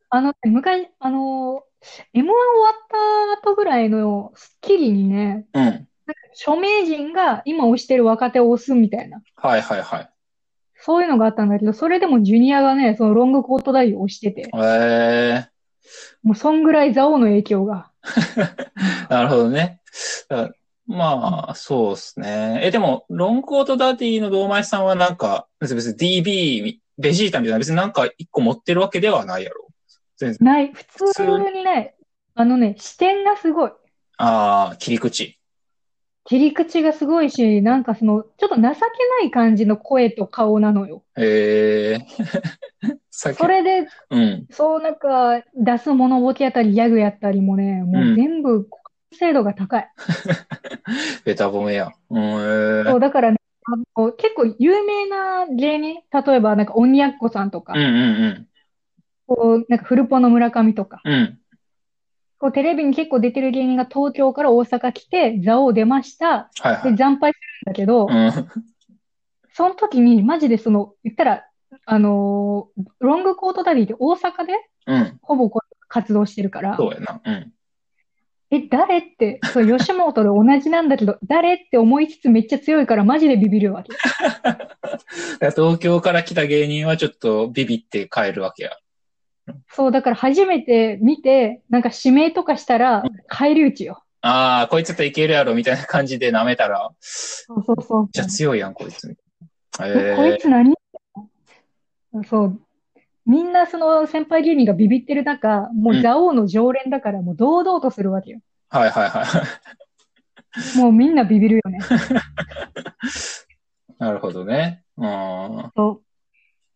あの、昔、あの、M1 終わった後ぐらいのスッキリにね、うん。著名人が今推してる若手を推すみたいな、はいはいはい。そういうのがあったんだけど、それでもジュニアがね、そのロングコートダディを推してて、へえ。もうそんぐらいザオの影響が。<laughs> なるほどね。だまあ、そうですね。え、でも、ロングコートダディの堂前さんはなんか、別に DB、ベジータみたいな別になんか一個持ってるわけではないやろ。全然。ない、普通にね、あのね、視点がすごい。ああ、切り口。切り口がすごいし、なんかその、ちょっと情けない感じの声と顔なのよ。へえ。さっきそれで、うん。そうなんか、出すモノボケやったり、ギャグやったりもね、もう全部、精度が高い。<laughs> ベタ褒めや。うん。そう、だからね、あの、結構有名な芸人、例えばなんか、鬼奴さんとかうん、うんこう、なんか、フルポの村上とか、うん。うん。こう、テレビに結構出てる芸人が東京から大阪来て、座王出ました。で、はいはい。惨敗するんだけど、うん。その時に、マジでその、言ったら、あのーロングコートダディって大阪でうん。ほぼこう活動してるから、そうやな。うん。え、誰って、そう、吉本で同じなんだけど、<laughs> 誰って思いつつめっちゃ強いからマジでビビるわけ。<laughs> 東京から来た芸人はちょっとビビって帰るわけや。そう、だから初めて見て、なんか指名とかしたら、返り討ちよ。ああ、こいつといけるやろみたいな感じで舐めたら、そうそうそう。じゃあ強いやん、こいつ。えこいえつ何そう。みんなその先輩芸人がビビってる中、もう座王の常連だからもう堂々とするわけよ。ー、はいはいはい。もうみんなビビるよね。<laughs> なるほどね。うん。そう。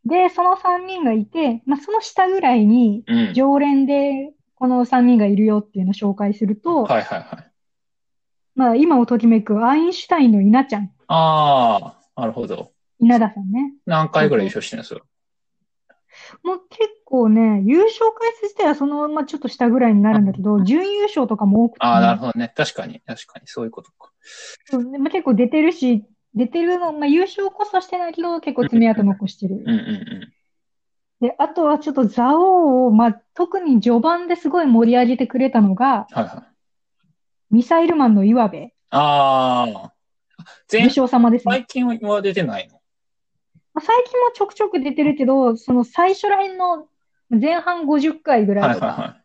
で、その3 3人がいて、まあ、その下ぐらいにうん。常連でこの3人がいるよっていうのを紹介すると、はいはいはい。まあ、今をときめくアインシュタインの稲ちゃん、ああ、なるほど。稲田さんね。何回ぐらい優勝してるんですか？もう結構ね、優勝回数自体はそのままちょっと下ぐらいになるんだけど、準優勝とかも多くてね、ああ、なるほどね。確かに、確かに、そういうことか。そうでまあ、結構出てるし、出てるの、まあ、優勝こそしてないけど、結構爪痕残してる。うんうんで、あとはちょっと蔵王を、まあ、特に序盤ですごい盛り上げてくれたのが、うん。はいはい。ミサイルマンの岩部、ああ。武前、将様ですね。最近は出てないの？まあ最近もちょくちょく出てるけど、その最初ら辺の前半50回ぐらいはいはいは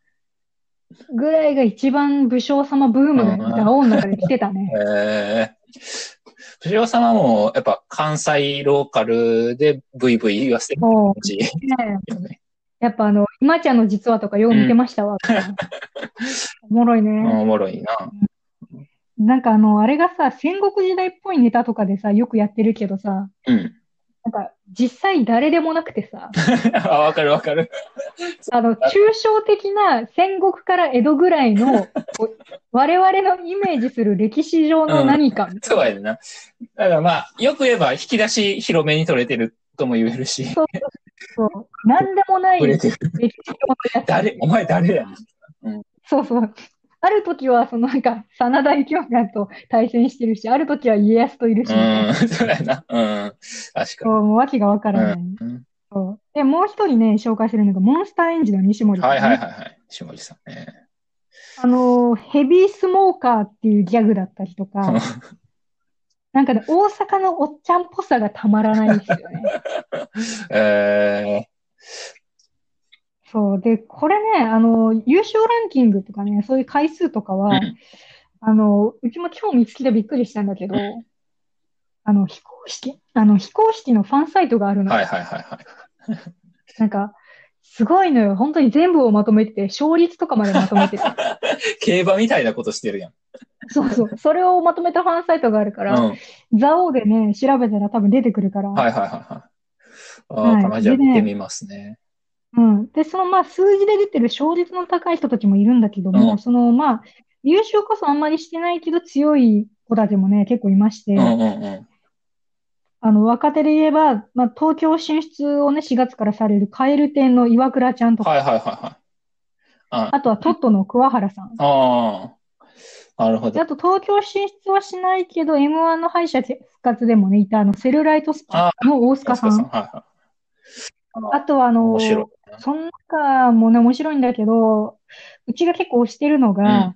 ぐらいが一番武将様ブームがうん蔵王の中で来てたね。<laughs> い。ええ藤尾様も、やっぱ関西ローカルでブイブイ言わせてるも感じ。やっぱあの、今ちゃんの実話とかよう見てましたわ。<laughs> おもろいね。おもろいな。なんかあの、あれがさ、戦国時代っぽいネタとかでさ、よくやってるけどさ、うん。なんか実際誰でもなくてさ、<laughs> あ、わかるわかる。<laughs> あの、抽象的な戦国から江戸ぐらいの、<laughs> 我々のイメージする歴史上の何か、そうやな。だからまあ、よく言えば引き出し広めに取れてるとも言えるし、そうそう、なんでもない歴。史上。誰、お前誰やねん。そうそう。ある時は、そのなんか、真田幸村と対戦してるし、ある時は家康といるし、うん、そうやな。うん。確かそう、もう訳がわからない。に。うん。そうで、もう一人ね、紹介するのが、モンスターエンジンの西森さんはいねはいはいはい。下地さんね。あの、ヘビースモーカーっていうギャグだったりとか、<laughs> なんかね、大阪のおっちゃんっぽさがたまらないですよね。<laughs> えそう。で、これね、あの、優勝ランキングとかね、そういう回数とかー、は、うん。あの、うちも今日見つけてびっくりしたんだけど、あの、非公式、あの、非公式のファンサイトがあるの。はいはいはいはい。なんか、すごいのよ。本当に全部をまとめてて、勝率とかまでまとめてて。<laughs> 競馬みたいなことしてるやん。そうそう。それをまとめたファンサイトがあるかうん。ら、はいザオでね、調べたら多分出てくるから。はいはいはい。あはいあ、かなじゃ見てみますね。うん。で、そのまあ数字で出てる勝率の高い人たちもいるんだけども、うんそのまあ、優勝こそあんまりしてないけど強い子たちもね、結構いまして、うんうんうん。あの、若手で言えば、まあ、東京進出をね、4月からされるカエル店の岩倉ちゃんとか、はいはいはいはい。ああとはトットの桑原さん。ああ、なるほど。であと東京進出はしないけど、M1 の敗者復活でもね、いたあの、セルライトスパの大塚さん。安はいはあとはあい。の、面白い。その中もね、面白いんだけど、うちが結構推してるのが、うん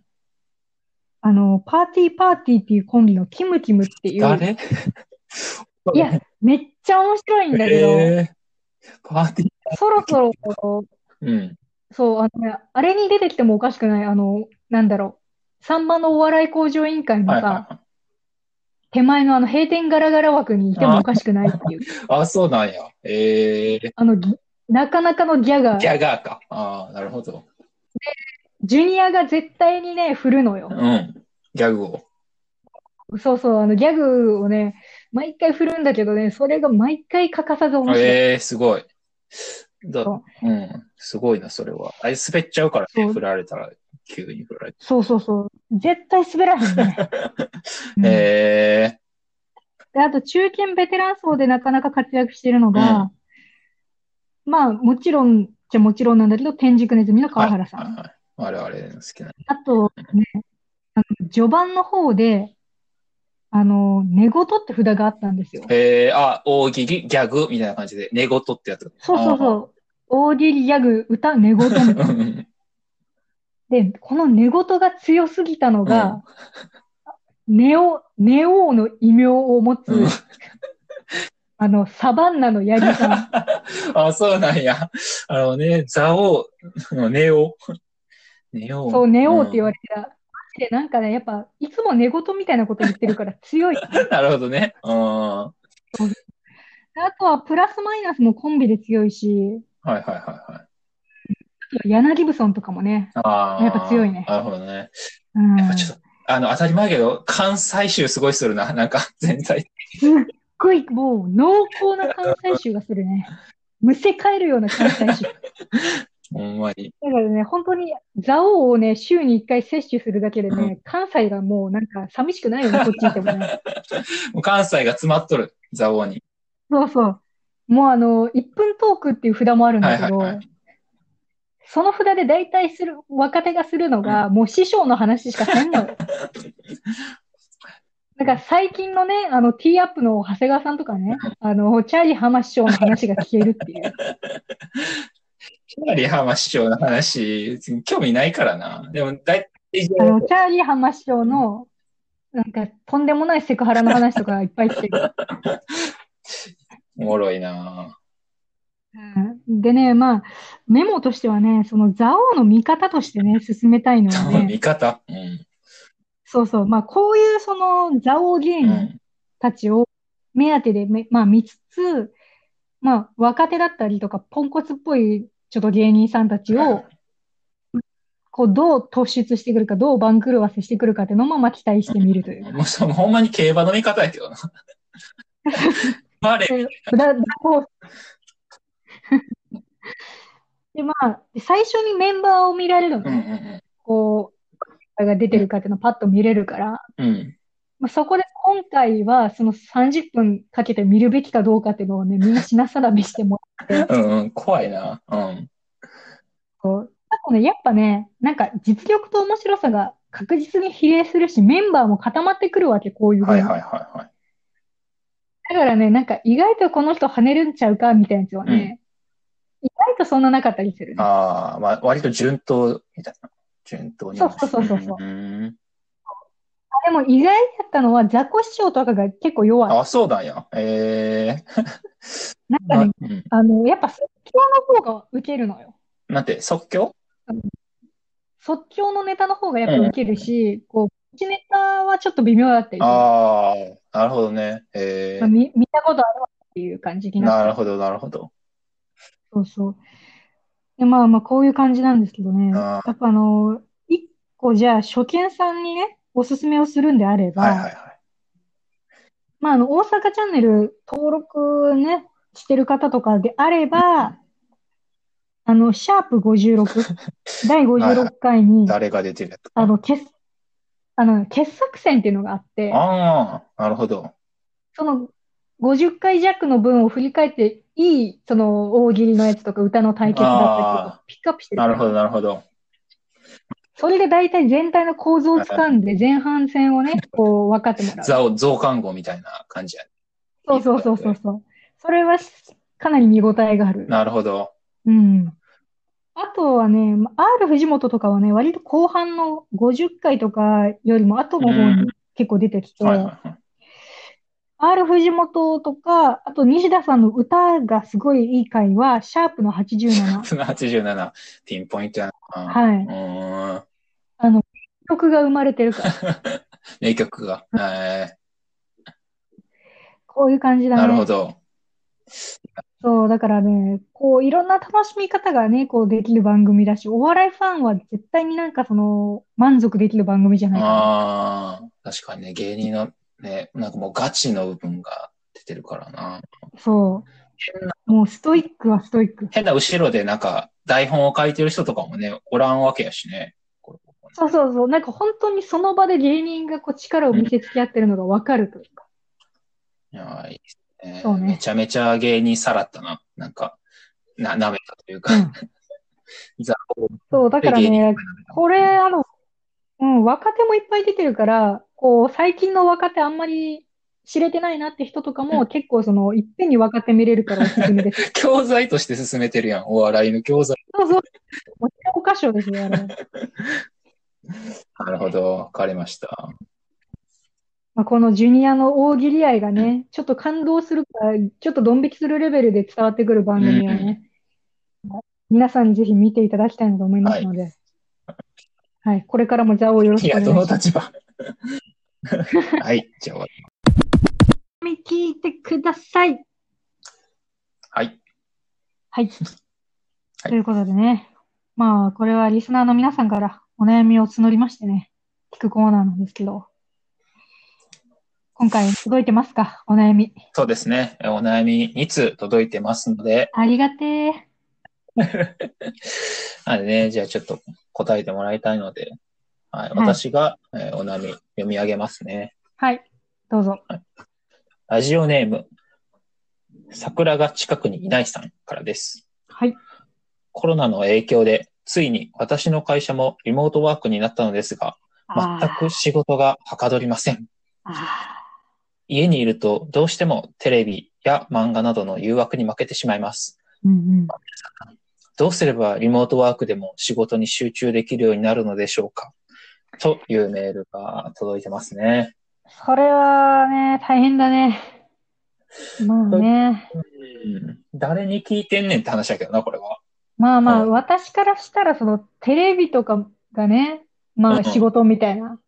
あの、パーティーパーティーっていうコンビのキムキムっていう、誰？いや、めっちゃ面白いんだけど、えー、パーティー。そろそろ、<laughs> うん。そう、あのね、あれに出てきてもおかしくない、あの、なんだろう、さんまのお笑い向上委員会のさ、はいはいはい。手前のあの閉店ガラガラ枠にいてもおかしくないっていう、<laughs> あ、そうなんや。ええあの、ぎなかなかのギャガギー、ャガーか。ああ、なるほど。ジュニアが絶対にね、振るのよ。うん。ギャグを。そうそう、あの、ギャグをね、毎回振るんだけどね、それが毎回欠かさず面白い。ええすごい。だそうん。すごいな、それは。あれ滑っちゃうからね、そう振られたら、急に振られて。そうそうそう。絶対滑らへんね。<laughs> うんええで、あと、中堅ベテラン層でなかなか活躍してるのが、まあ、もちろん、じゃもちろんなんだけど、天竺ネズミの川原さん。はいはいはい。我々の好きな。あとね、序盤の方で、あの、寝言って札があったんですよ。ええあ、大喜利、ギャグみたいな感じで、寝言ってやつ。そうそうそう。大喜利ギャグ、歌、寝言みたいな。うん。で、この寝言が強すぎたのが、ネオ、ネオの異名を持つ、う <laughs> んあの、サバンナのヤギさん。<laughs> あ、そうなんや。あのね、ザオのネオ。ネオ。そう、ネオって言われれた。でなんかね、やっぱ、いつも寝言みたいなこと言ってるから強い。<laughs> なるほどね。うん。はあとは、プラスマイナスもコンビで強いし、いはいはいはい。柳ブソンとかもね、ああ。やっぱ強いねなるほどね。うん、やっぱちょっと、あの、当たり前やけど、関西州すごいするな。なんか、全体。すっごい、もう、濃厚な関西臭がするね。むせ返るような関西人。<laughs> ほんまに。だからね、本当に、蔵王をね、週に1回摂取するだけでね、関西がもうなんか寂しくないよね、こっち行ってもね。<laughs> もう関西が詰まっとる、蔵王に。そうそう。もうあの、1分トークっていう札もあるんだけど、はいはいはいその札で大体する、若手がするのが、もう師匠の話しかせんのよ。<laughs> だから最近のね、あの、ティーアップの長谷川さんとかね、あの、チャーリー浜師匠の話が聞けるっていう。<laughs> チャーリー浜師匠の話、興味ないからな。でも、だいあの、チャーリー浜師匠の、なんか、とんでもないセクハラの話とかいっぱいしてる。<laughs> おもろいなうんでね、まあ、メモとしてはね、その、蔵王の見方としてね、進めたいのはね、見方？うん。そうそう、まあ、こういうその、蔵王芸人うん。たちを目当てでめ、まあ、見つつ、まあ、若手だったりとか、ポンコツっぽい、ちょっと芸人さんたちを、<laughs> こう、どう突出してくるか、どう番狂わせしてくるかっていうのも、まあ、期待してみるという。<laughs> もうそのほんまに競馬の見方やけどな。<laughs> あれ、だ、だこうで、まあ、最初にメンバーを見られるのうんね。こう、が出てるかっていうのをパッと見れるから、うんうん。まあ、そこで今回はその30分かけて見るべきかどうかっていうのをね、みんな品定めしてもらって、うんうん。怖いな。うん。こうあとね、やっぱね、なんか実力と面白さが確実に比例するし、メンバーも固まってくるわけ、こういう。はいはいはいはい。だからね、なんか意外とこの人跳ねるんちゃうかみたいなやつはね、意外とそんななかったりするね。ああ、まあ、割と順当みたいな。順当に。そうそうそうそうそうんん。でも意外だったのは、ザコ師匠とかが結構弱い。あ、そうなんや。ええなんかね、うん。あの、やっぱ即興の方が受けるのよ。なんて、即興？即興のネタの方がやっぱ受けるし、こう、プチネタはちょっと微妙だったり。ああ、なるほどね。えまあ見、見たことあるわっていう感じにえななるほど、なるほど。そうそう。で、まあまあ、こういう感じなんですけどね。やっぱあの、一個じゃあ、初見さんにね、おすすめをするんであれば、はいはいはい。まあ、あの、大阪チャンネル登録ね、してる方とかであれば、あの、シャープ56、<laughs> 第56回に、誰が出てるやつあの、傑、あの、傑作選っていうのがあって、ああ、なるほど。その50回弱の分を振り返って、いい、その、大喜利のやつとか歌の対決だったりとか、ピックアップしてるなるほど、なるほど。それで大体全体の構造をつかんで、前半戦をね、<laughs> こう、分かってもらう。増刊号みたいな感じやね。そうそうそうそうそう。それはかなり見応えがある。なるほど。うん。あとはね、ま R 藤本とかはね、割と後半の50回とかよりも後の方うんに結構出てきて、はいはいはい。R 藤本とか、あと西田さんの歌がすごいいい回は、シャープの87。その87、ピンポイントやな。はい。曲が生まれてるから、<laughs> 名曲が。えこういう感じー、だね。なるほど。そう、だからね、こう、いろんな楽しみ方がね、こうできる番組だし、お笑いファンは絶対になんかその、満足できる番組じゃないかな。ああ、確かにね、芸人のね、なんかもうガチの部分が出てるからな。そう。もうストイックはストイック。変な後ろでなんか台本を書いてる人とかもね、おらんわけやしね。そうそうそう。なんか本当にその場で芸人がこう力を見せつけ合ってるのがわかるというか。いやーいいですね。そうねめちゃめちゃ芸人さらったな。なんか、な、舐めたというか。うん <laughs> ザそう、だからね、これ、あの、うん、若手もいっぱい出てるから、こう、最近の若手あんまり知れてないなって人とかも結構その、いっぺんに若手見れるからおすすめです。<laughs> 教材として進めてるやん。お笑いの教材。そうそう。もう教科書ですよ、あれ。<laughs> なるほど。わかりました。まあ、このジュニアの大喜利愛がね、ちょっと感動するから、ちょっとドン引きするレベルで伝わってくる番組はね、皆さんにぜひ見ていただきたいなと思いますので、はい、これからもザオをよろしいや、くお願いします。どの立場 <laughs> はい。じゃあ、聞いてください。はい。はい。ということでね、まあ、これはリスナーの皆さんからお悩みを募りましてね、聞くコーナーなんですけど、今回届いてますか？お悩み。そうですね。お悩み2通届いてますので、ありがてえ。なんでね、じゃあちょっと答えてもらいたいので、はい、はい私が、えーお悩み読み上げますね。はい。どうぞ。ラジオネーム、桜が近くにいないさんからです。はい。コロナの影響で、ついに私の会社もリモートワークになったのですが、あ全く仕事がはかどりません。あ家にいるとどうしてもテレビや漫画などの誘惑に負けてしまいます。ー。うんうん。どうすればリモートワークでも仕事に集中できるようになるのでしょうか？というメールが届いてますね。それはね、大変だね。まあね。うん、誰に聞いてんねんって話だけどな、これは。まあまあ、うん私からしたら、その、テレビとかがね、まうんうんあ仕事みたいな。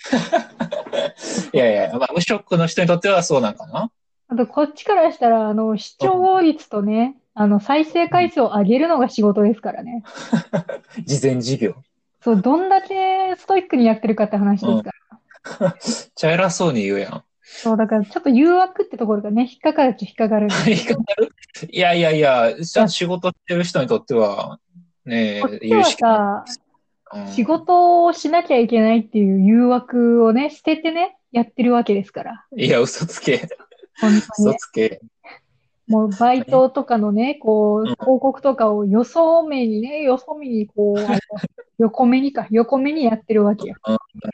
<laughs> いやいや、まあ、無職の人にとってはそうなんかな。あと、こっちからしたら、あの、視聴率とね、あの、再生回数を上げるのが仕事ですからね。<laughs> 事前事業。そう、どんだけストイックにやってるかって話ですから。ちゃ偉そうに言うやん。そう、だからちょっと誘惑ってところがね、引っかかるっちゃ引っかかるんです言い方悪いいやいやいや、ちゃ仕事してる人にとっては、ねえ、こっちは言うしかさ、ない。うん仕事をしなきゃいけないっていう誘惑をね、捨ててね、やってるわけですから。いや、嘘つけ。本当に嘘つけ。もうバイトとかのね、こう、うん広告とかをよそ目にね、よそ見にこう、あの <laughs> 横目にか、横目にやってるわけよ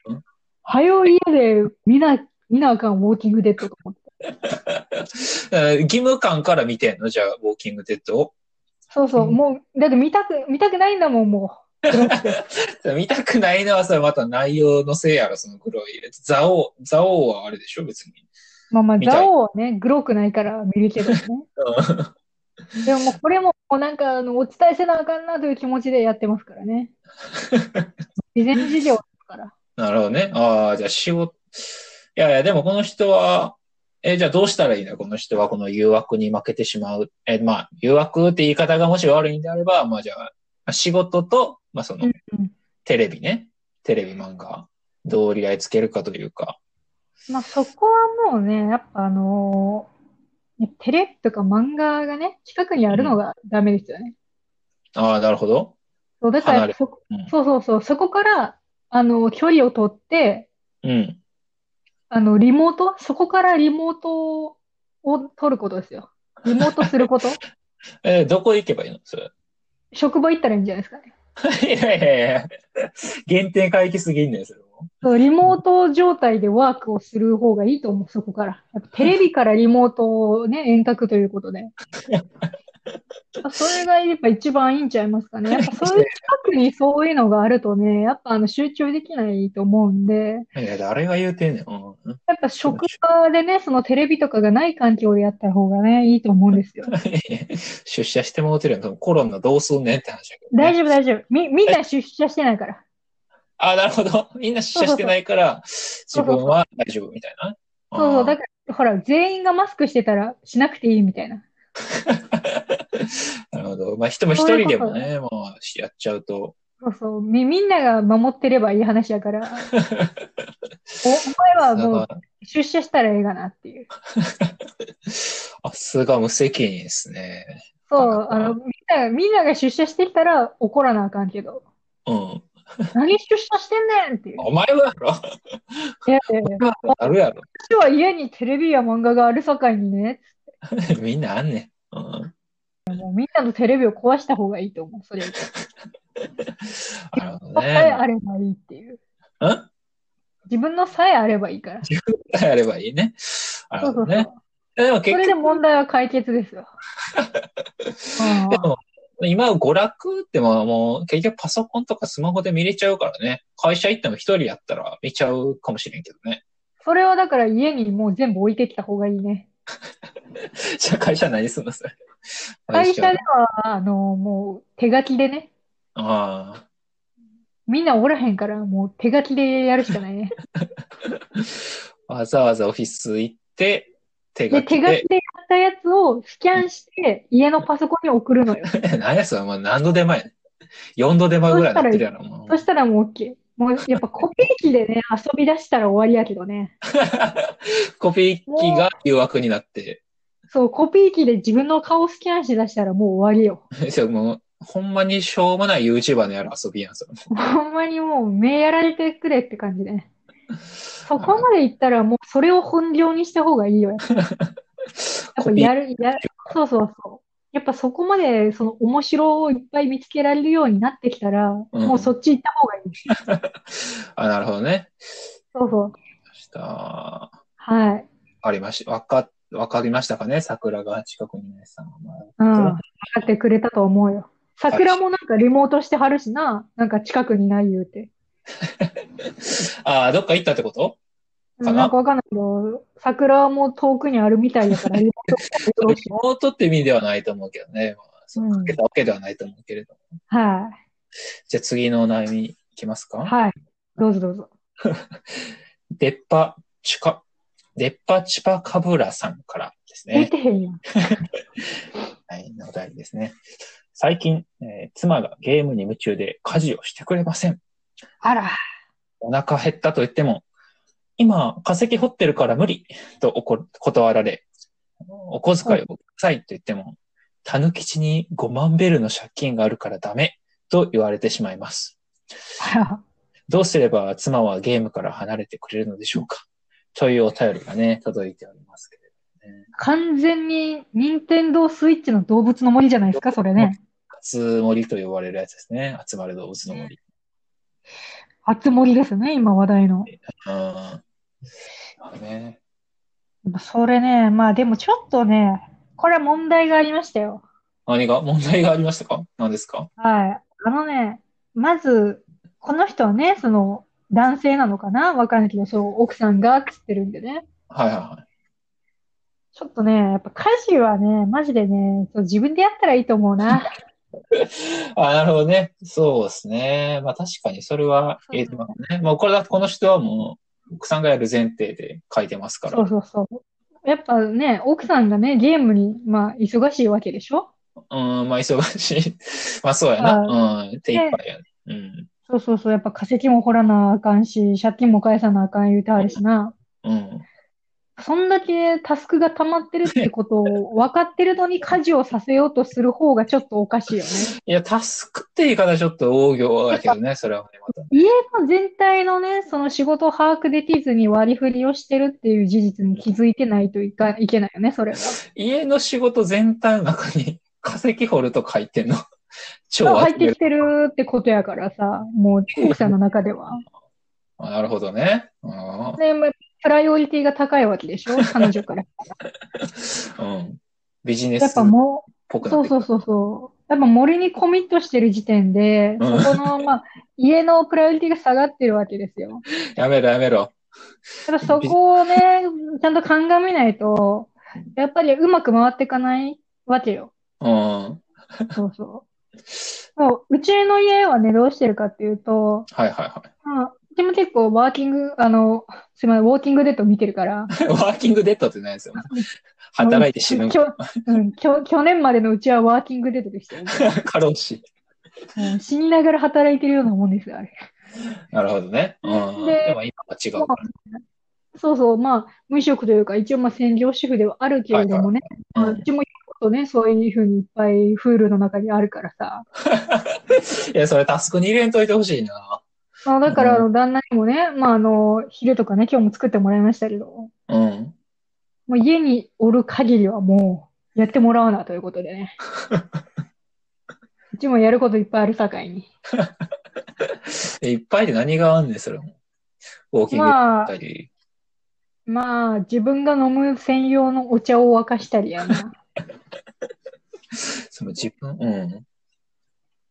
うん。はよ家で見な、見なあかんウォーキングデッドと思って。え <laughs> ー義務感から見てんの？じゃあ、ウォーキングデッドを。そうそう、うんもう、だって見たく、見たくないんだもん、もう。<laughs> 見たくないのはさ、また内容のせいやろ、その黒い。ザオ、ザオはあれでしょ、別に。まあまあ、ザオはね、グロくないから見るけどね。<laughs> でもこれも、なんか、あの、お伝えせなあかんなという気持ちでやってますからね。事前事業だから。なるほどね。ああ、じゃあ仕事、いやいや、でもこの人は、え、じゃあどうしたらいいんだこの人はこの誘惑に負けてしまう。え、まあ、誘惑って言い方がもし悪いんであれば、まあじゃあ、仕事と、まあそのうん、うんテレビね。テレビ漫画、どう折り合いつけるかというか。まあそこはもうね、やっぱあのーテレビとか漫画がね、近くにあるのがダメですよね。ああ、なるほど。そう、だからそ、うんそうそうそう、そこから、あの、距離を取って、うん。あの、リモート？そこからリモートを取ることですよ。リモートすること？<laughs> えーどこ行けばいいの？それ。職場行ったらいいんじゃないですかね。<laughs> いやいやいや、限定回帰すぎんねん、それも。そう、リモート状態でワークをする方がいいと思う、そこから。やっぱテレビからリモートをね、遠隔ということで。<laughs> それがやっぱ一番いいんちゃいますかね。<laughs> やっぱそういう近くにそういうのがあるとね、やっぱあの集中できないと思うんで、いや、誰が言うてんねん。うんやっぱ職場でね、そのテレビとかがない環境でやった方がね、いいと思うんですよ。<laughs> 出社してもうてるやん。コロナどうすんねんって話だけど、ね。大丈夫、大丈夫。み、みんな出社してないから。あ、なるほど。みんな出社してないから、自分は大丈夫みたいな。そうそう、だかから、ほら、全員がマスクしてたらしなくていいみたいな。ら。<laughs> なるほど。まあ、人も一人でもね、もうやっちゃうと。そうそう。み、みんなが守ってればいい話やから、<laughs> お、お前はもう出社したらええがなっていう。<laughs> あ、すが無責任ですね。そう、あの、みんなが、みんなが出社してきたら怒らなあかんけど、うん。何出社してんねんっていう。お前はやろいやいやいや、あるやろ。私は家にテレビや漫画があるさかいにね、<laughs> みんなあんねん。うん。もうみんなのテレビを壊した方がいいと思う、それ。<laughs> なるほどさえね。あればいいっていう。うん？自分のさえあればいいから。やればいいね。なるほどねそうそうそう。。でも結それで問題は解決ですよ。う <laughs> んでも、今、娯楽ってもう結局パソコンとかスマホで見れちゃうからね。会社行っても一人やったら見ちゃうかもしれんけどね。それはだから家にもう全部置いてきた方がいいね。じゃあ会社何すんのそれ。会社では、あの、もう手書きでね、あみんなおらへんから、もう手書きでやるしかないね。あ。<laughs> わざわざオフィス行って、手で、書きで手書き。でやったやつをスキャンして、家のパソコンに送るのよ。<laughs> 何やそれ、もう何度手前やねん。4度手前ぐらいになってるやろ、もうそしたらもう OK。もうやっぱコピー機でね、<laughs> 遊び出したら終わりやけどね。<laughs> コピー機が誘惑になって、そう、コピー機で自分の顔スキャンしだしたらもう終わりよ。<laughs> そうもう、ほんまにしょうもない YouTuber のやる遊びやん、それ。ほんまにもう目やられてくれって感じで。そこまでいったらもうそれを本業にした方がいいよ。やっぱやっぱやる、やる、そうそうそう。やっぱそこまでその面白をいっぱい見つけられるようになってきたら、うんもうそっち行った方がいい。<laughs> あ、なるほどね。そうそう。したはい。ありまし、わか、わかりましたかね？桜が近くに皆さん。まうん。あ分かってくれたと思うよ。桜もなんかリモートしてはるしな。なんか近くにない言うて。<laughs> あー、どっか行ったってこと？かな？なんかわかんないけど、桜も遠くにあるみたいだから、リモートって意味ではないと思うけどね。まあ、そううんかけたわけではないと思うけれども。はじゃあ次のお悩みいきますか？い。はい。どうぞどうぞ。<laughs> デッパチカ、デッパチパカブラさんからです出ね。てへんやん。<laughs> はい、お題ですね。最近、えー妻がゲームに夢中で家事をしてくれません。あら。お腹減ったと言っても、今、化石掘ってるから無理とおこ断られ、お小遣いをくださいと言っても、たぬきちに5万ベルの借金があるからダメと言われてしまいます。どうすれば妻はゲームから離れてくれるのでしょうか？というお便りがね、届いておりますけれどもね。完全に、任天堂スイッチの動物の森じゃないですか、それね。初森と呼ばれるやつですね。集まる動物の森。初森ですね、今話題の。うん。ね。それね、まあでもちょっとね、これは問題がありましたよ。何が？問題がありましたか？何ですか？はい。あのね、まず、この人はね、その、男性なのかな？わかんないけど、そう、奥さんがって言ってるんでね。はいはいはい。ちょっとね、やっぱ家事はね、マジでね、そう自分でやったらいいと思うな。<laughs> あ、なるほどね。そうですね。まあ確かにそれは言えてますね。もうこれだとこの人はもう奥さんがやる前提で書いてますから。そうそうそう。やっぱね、奥さんがね、ゲームに、まあ、忙しいわけでしょ？うん、まあ忙しい。<laughs> まあそうやな。うん、手いっぱいやね。うん。そうそうそう。やっぱ化石も掘らなあかんし、借金も返さなあかん言うてあるしな。うん。そんだけタスクが溜まってるってことを分かってるのに家事をさせようとする方がちょっとおかしいよね。<laughs> いや、タスクって言い方ちょっと大行だけどね、<laughs> それはね、また。家の全体のね、その仕事を把握できずに割り振りをしてるっていう事実に気づいてないといか、いけないよね、それは。家の仕事全体の中に化石掘ると書いてんの？<laughs> 超入ってるきてるってことやからさ、もう奥さんの中では。あなるほどね。うん。で、まあプライオリティが高いわけでしょ？<laughs> 彼女から。うん。ビジネスっやっぱもう、ぽくなって。そうそうそうそう。やっぱ森にコミットしてる時点で、うんそこの、まあ、家のプライオリティが下がってるわけですよ。やめろやめろ。ただそこをね、ちゃんと鑑みないと、やっぱりうまく回っていかないわけよ。うん。そうそう。そううちの家はね、どうしてるかっていうと、はいはいはまあ、うちも結構ワーキング、あの、すみません、ウォーキングデッド見てるから、い。<laughs> ワーキングデッドってないですよ。働いて死ぬ。きょうん、きょ去年までのうちはワーキングデッドでしたよね。<laughs> 過労死。うん死にながら働いてるようなもんですよ、あれ。なるほどね。うん。ででも今は違う。そうそう、まあ、無職というか、一応まあ専業主婦ではあるけれどもね、まあううんちも言うことね、そういうふうにいっぱいフールの中にあるからさ。<laughs> いや、それタスクに入れんといてほしいな。まあ、だから、あうの、旦那にもね、まあ、あの、昼とかね、今日も作ってもらいましたけど、うん。もう家におる限りはもう、やってもらわなということでね。<laughs> うちもやることいっぱいあるさかいに。<laughs> えいっぱいで何があんねん、それも。ウォーキングだまあった、り。まあ、自分が飲む専用のお茶を沸かしたりやな。<laughs> その自分、う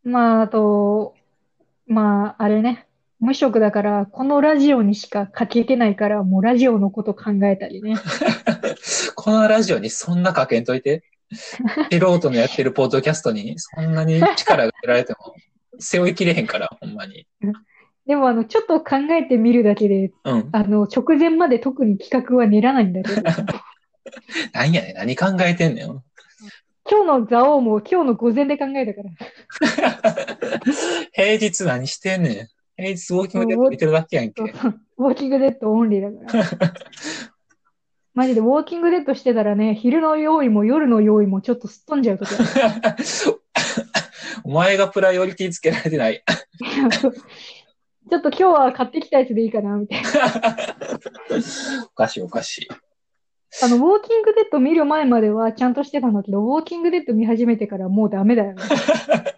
ん。まあ、あと、まあ、あれね。無職だから、このラジオにしか書けてないから、もうラジオのこと考えたりね。<laughs> このラジオにそんなかけんといて。素人のやってるポッドキャストにそんなに力が入れられても <laughs> 背負いきれへんから、ほんまに。でも、あの、ちょっと考えてみるだけで、うん。あの、直前まで特に企画は練らないんだけど、<laughs> なんやねん、何考えてんねん。今日の座王も今日の午前で考えたから。平日何してんね平日ウォーキングデッド見てるだけやんけウォーキングデッドオンリーだから。マジでウォーキングデッドしてたらね、昼の用意も夜の用意もちょっとすっ飛んじゃうとき <laughs> お前がプライオリティつけられてない。<laughs> ちょっと今日は買ってきたやつでいいかな、みたいな。おかしいおかしい。あの、ウォーキングデッド見る前まではちゃんとしてたんだけど、ウォーキングデッド見始めてからもうダメだよね。<laughs>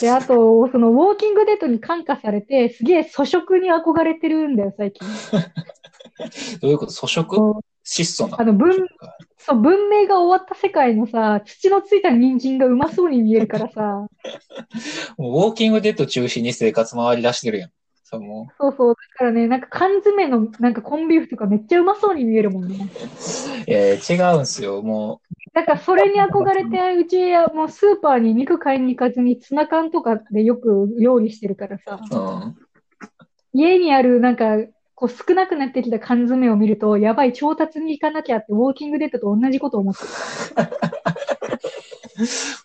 で、あと、そのウォーキングデッドに感化されて、すげえ粗食に憧れてるんだよ、最近。<laughs> どういうこと？粗食？質素な？あの文そう、文明が終わった世界のさ、土のついた人参がうまそうに見えるからさ、<laughs> もうウォーキングデッド中心に生活回り出してるやん。そうもそうそう、だからね、なんか缶詰のなんかコンビーフとかめっちゃうまそうに見えるもんね。う。えー、違うんすよ。もだからそれに憧れて、うちはもうスーパーに肉買いに行かずにツナ缶とかでよく料理してるからさ、う、うん。家にあるなんか、こう少なくなってきた缶詰を見ると、やばい、調達に行かなきゃって、ウォーキングデッドと同じことを思ってる。<laughs>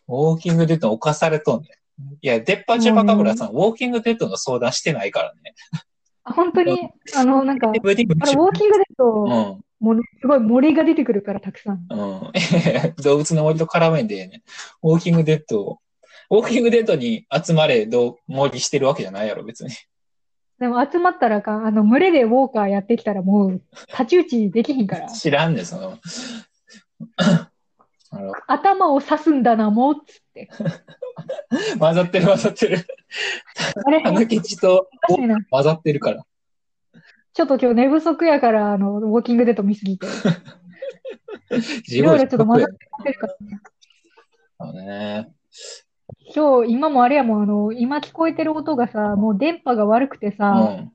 ウォーキングデッドに侵されとんねん。いや、デッパチュパカブラさん、ウォーキングデッドの相談してないからね。あ本当に、あの、なんか、あれ、DVD ウォーキングデッド、うん。もうね、すごい森が出てくるから、たくさん。うん。<laughs> 動物の森と絡めんでええねん。ウォーキングデッドを、ウォーキングデッドに集まれ、どう、森してるわけじゃないやろ、別に。でも集まったらか、あの、群れでウォーカーやってきたらもう、太刀打ちできひんから。知らんねん、その。頭を刺すんだな、もう、つって。<laughs> 混ざってる混ざってる。あれ、あのケチと。混ざってるから。ちょっと今日寝不足やから、あの、ウォーキングデッド見すぎて。<laughs> 自いろいろちょっと混ざってるからね。あのね。今日、今もあれやもん、あの、今聞こえてる音がさ、もう電波が悪くてうさ、ん。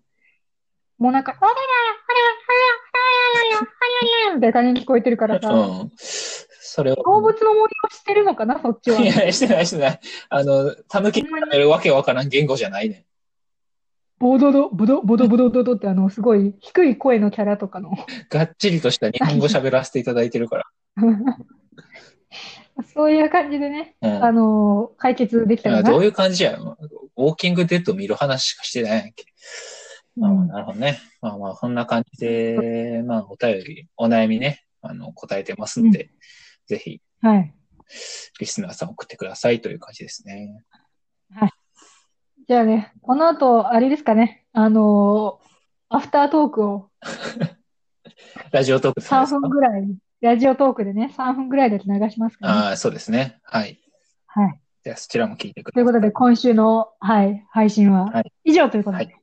もうなんか、あらら、あらら、あらら、あらら、あらら、みたいな感じに聞こえてるからさ、うん。それを。動物の森をしてるのかな、そっちは。いや、してないしてない。あの、たぬきに食べるわけわからん言語じゃないねん。ボドド、ボド、ボドボドドドってあの、すごい低い声のキャラとかの。がっちりとした日本語喋らせていただいてるから。<laughs> そういう感じでね、うん。あの、解決できたらな。どういう感じやウォーキングデッド見る話しかしてないやんけ。あうんなるほどね。まあまあ、そんな感じで、まあ、お便り、お悩みね、あの、答えてますんで、ぜひ、はい。リスナーさん送ってくださいという感じですね。じゃあね、この後、あれですかね、あのアフタートークを <laughs> ラジオトークさんです3か分ぐらい、ラジオトークでね、3分ぐらいだけ流しますかね。ああ、そうですね。はい。はい。じゃあ、そちらも聞いてくということで、ださい。今週の、はい、配信ははい以上ということで。はい